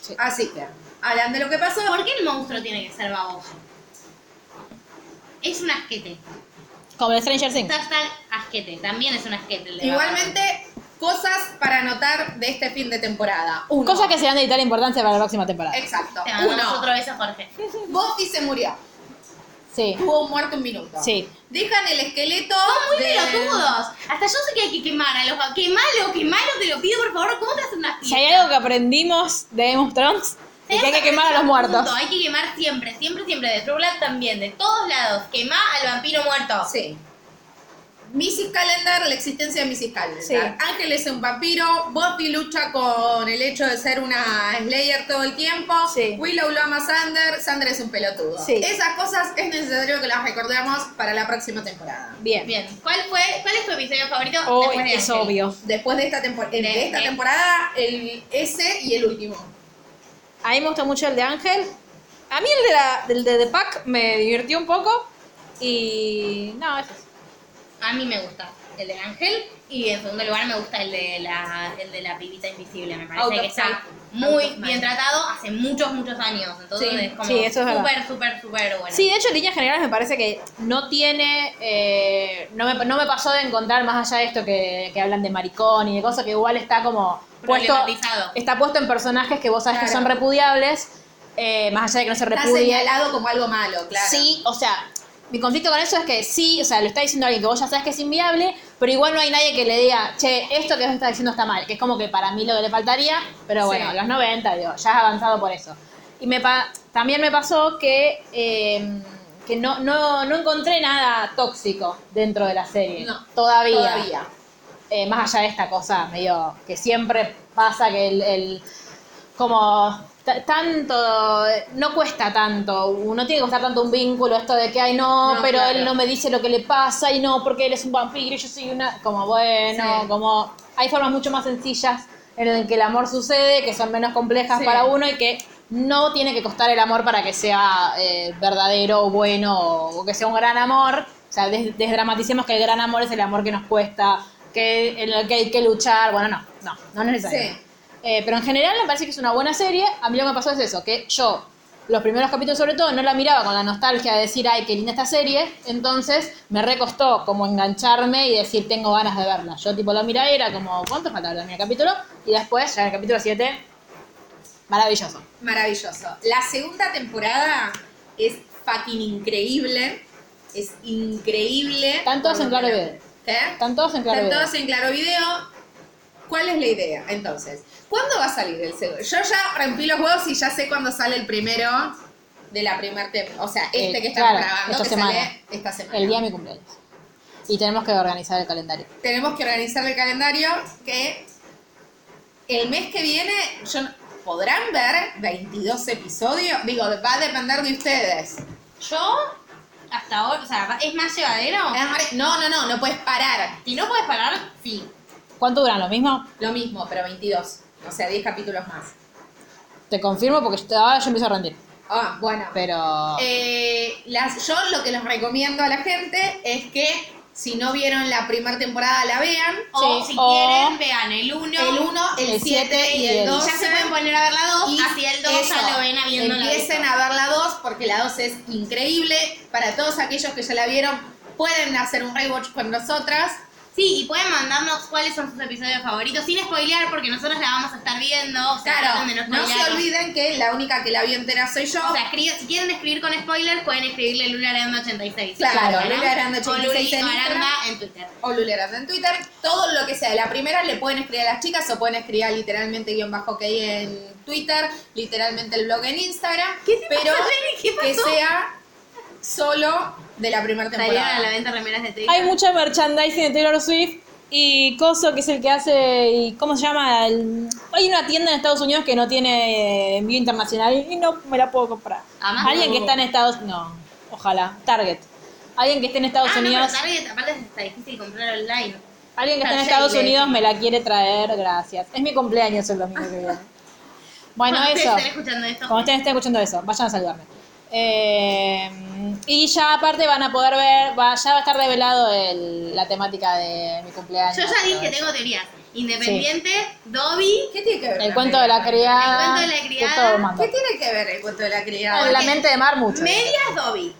Sí. Así que, hablan de lo que pasó. ¿Por qué el monstruo tiene que ser baboso? Es un asquete. Como el Stranger Things. Hashtag asquete. También es un asquete el de Igualmente, cosas para anotar de este fin de temporada. Uno. Cosas que serán de vital importancia para la próxima temporada. Exacto. Te mandamos Uno. otro beso, Jorge. Buffy se murió. Sí. Estuvo muerto un minuto. Sí. Dejan el esqueleto. Son muy de- pelotudos. Hasta yo sé que hay que quemar a los... Quemalo, quemalo, te lo pido, por favor. ¿Cómo te hacen una Si hay algo que aprendimos de Game of Thrones, es que hay que quemar a los muertos. Hay que quemar siempre, siempre, siempre. De True Blood también, de todos lados. Quemá al vampiro muerto. Sí. Mrs. Calendar, la existencia de Mrs. Calendar. Sí. Ángel es un vampiro. Buffy lucha con el hecho de ser una Slayer todo el tiempo. Sí. Willow lo ama a Sander. Sander es un pelotudo. Sí. Esas cosas es necesario que las recordemos para la próxima temporada. Bien. Bien. ¿Cuál fue, cuál es tu episodio favorito? Después de es Ángel? obvio. Después de esta, tempor- de De- esta temporada, el ese y el último. A mí me gustó mucho el de Ángel. A mí el de, la, del de The Pack me divirtió un poco. Y. No, eso es. A mí me gusta el de Ángel y en segundo lugar me gusta el de la, el de la pibita invisible. Me parece Out que está muy Out bien tratado hace muchos, muchos años. Entonces Sí, es como sí, eso es verdad. súper, súper, súper bueno. Sí, de hecho, en líneas generales me parece que no tiene. eh, no, me, no me pasó de encontrar más allá de esto que, que hablan de maricón y de cosas que igual está como puesto. Está puesto en personajes que vos sabés que son repudiables. eh, más allá de que no se Está repudie. señalado como algo malo, claro. Sí, o sea, mi conflicto con eso es que sí, o sea, lo está diciendo alguien que vos ya sabes que es inviable, pero igual no hay nadie que le diga, che, esto que vos estás diciendo está mal, que es como que para mí lo que le faltaría, pero bueno, Sí. los 90, digo, ya has avanzado por eso. Y me pa- también me pasó que, eh, que no, no, no encontré nada tóxico dentro de la serie. No, todavía. Todavía. Eh, más allá de esta cosa medio que siempre pasa que el, el- como tanto no cuesta tanto uno tiene que costar tanto un vínculo esto de que ay no, No, pero claro. él no me dice lo que le pasa y no porque él es un vampiro y yo soy una como bueno Sí. como hay formas mucho más sencillas en las que el amor sucede que son menos complejas Sí. para uno y que no tiene que costar el amor para que sea eh, verdadero o bueno o, o que sea un gran amor o sea des- desdramaticemos que el gran amor es el amor que nos cuesta que en el que hay que luchar bueno no no no es necesario Sí. Eh, pero en general me parece que es una buena serie. A mí lo que me pasó es eso, que yo los primeros capítulos sobre todo no la miraba con la nostalgia de decir, ay, qué linda esta serie. Entonces me recostó como engancharme y decir, tengo ganas de verla. Yo tipo la miraba y era como, ¿cuánto falta el capítulo? Y después, ya en el capítulo 7, maravilloso. Maravilloso. La segunda temporada es fucking increíble. Es increíble. Están todas por en Claro Video. ¿Qué? Están todos en claro Están video. todos en Claro Video. ¿Cuál es la idea? Entonces, ¿cuándo va a salir el segundo? Yo ya rompí los huevos y ya sé cuándo sale el primero de la primera temporada. O sea, este Eh, que estamos claro, grabando, esta que semana. sale esta semana. El día de mi cumpleaños. Y tenemos que organizar el calendario. Tenemos que organizar el calendario que el mes que viene yo podrán ver 22 episodios. Digo, va a depender de ustedes. Yo, hasta ahora, o sea, ¿es más llevadero? No, no, no, no puedes parar. Si no puedes parar, sí. ¿Cuánto duran? ¿Lo mismo? Lo mismo, pero 22. O sea, 10 capítulos más. Te confirmo porque yo- ahora yo empiezo a rendir. Ah, bueno. Pero... Eh, las, yo lo que les recomiendo a la gente es que si no vieron la primera temporada la vean. O Sí, si o- quieren, vean el 1. El 1, el El 7 siete y y el el- 12. Ya se pueden poner a ver la 2, Y así el 2 eso, ya lo ven habiendo la Empiecen a ver la 2 porque la 2 es increíble. Para todos aquellos que ya la vieron, pueden hacer un rewatch con nosotras. Sí, y pueden mandarnos cuáles son sus episodios favoritos sin spoilear porque nosotros la vamos a estar viendo. O sea, Claro, de no se olviden que la única que la vio entera soy yo. O sea, escribe- si quieren escribir con spoilers, pueden escribirle Lula Aranda 86. Claro, ¿no? Lula Aranda 86 O en Aranda en Twitter. o Lulerando en Twitter, todo lo que sea. La primera le pueden escribir a las chicas o pueden escribir a literalmente guion bajo que hay en Twitter, literalmente el blog en Instagram, ¿Qué te pero pasa? ¿Qué que pasó? sea solo de la primera Salieron a la temporada. venta remeras de Twitter. Hay mucha merchandising de Taylor Swift y Coso, que es el que hace, y ¿cómo se llama? El- hay una tienda en Estados Unidos que no tiene eh, envío internacional y no me la puedo comprar. Además, Alguien no. que está en Estados no, ojalá, Target. Alguien que esté en Estados Ah, no, pero Unidos, Target aparte está difícil comprar online. alguien que esté en Ah, Estados Unidos me la quiere traer, gracias. Es mi cumpleaños el domingo que viene. Bueno, Cuando eso. estén escuchando esto. Cuando ustedes estén escuchando eso, vayan a saludarme. Eh, y ya aparte van a poder ver, va, ya va a estar revelado el- la temática de mi cumpleaños. Yo ya dije, tengo teorías. Independiente, Dobby, ¿Qué tiene que ver? El con cuento de la criada. El cuento de la criada. ¿Qué tiene que ver el cuento de la criada? En la mente de Mar mucho. medias Dobby.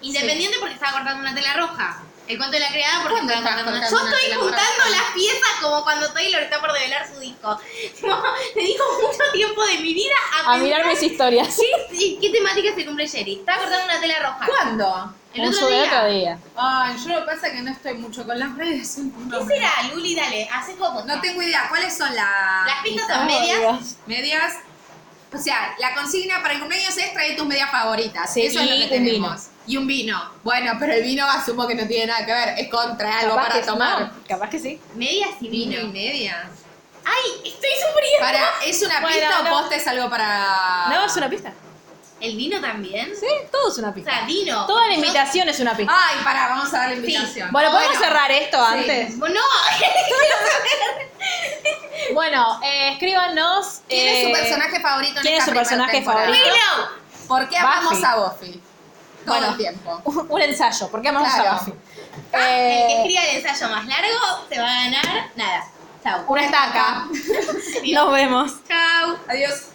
Independiente porque estaba cortando una tela roja. El cuento de la criada porque ¿Cuándo estaba estás cortando una... cortando Yo estoy juntando las piezas como cuando Taylor está por develar su disco. Tipo, dedico mucho tiempo de mi vida a, A mirar mis historias. qué, y qué temática se cumple Jerry. Estaba cortando una tela roja. ¿Cuándo? El otro día. otro día. Ay, yo lo que pasa es que no estoy mucho con las redes. ¿Qué será, Luli? Dale, hace como... No tengo idea. ¿Cuáles son las Las pistas son medias. Medias? O sea, la consigna para el cumpleaños es traer tus medias favoritas. Sí, Eso es lo y que un tenemos. vino. Y un vino. Bueno, pero el vino asumo que no tiene nada que ver. Es contra algo para tomar. no, capaz que sí. Medias y Vino y vino. medias. ¡Ay! ¡Estoy sufriendo! Para, ¿Es una Bueno, pista o posta es algo para...? No, es una pista. ¿El vino también? Sí, todo es una O pista. sea, vino. Toda la Yo- invitación es una pista. Ay, pará, vamos a dar la invitación. Bueno, ¿podemos cerrar esto antes? No, Bueno, eh, escríbanos. ¿Quién es su eh, personaje favorito en ¿quién esta es su personaje temporada? favorito? Willow. ¿Por qué amamos Buffy. a Buffy? Todo Bueno. el tiempo. Un ensayo, ¿por qué amamos Claro. a Buffy? Ah, Eh, el que escriba el ensayo más largo se va a ganar nada. Chau. una estaca. Nos vemos. Chau. Adiós.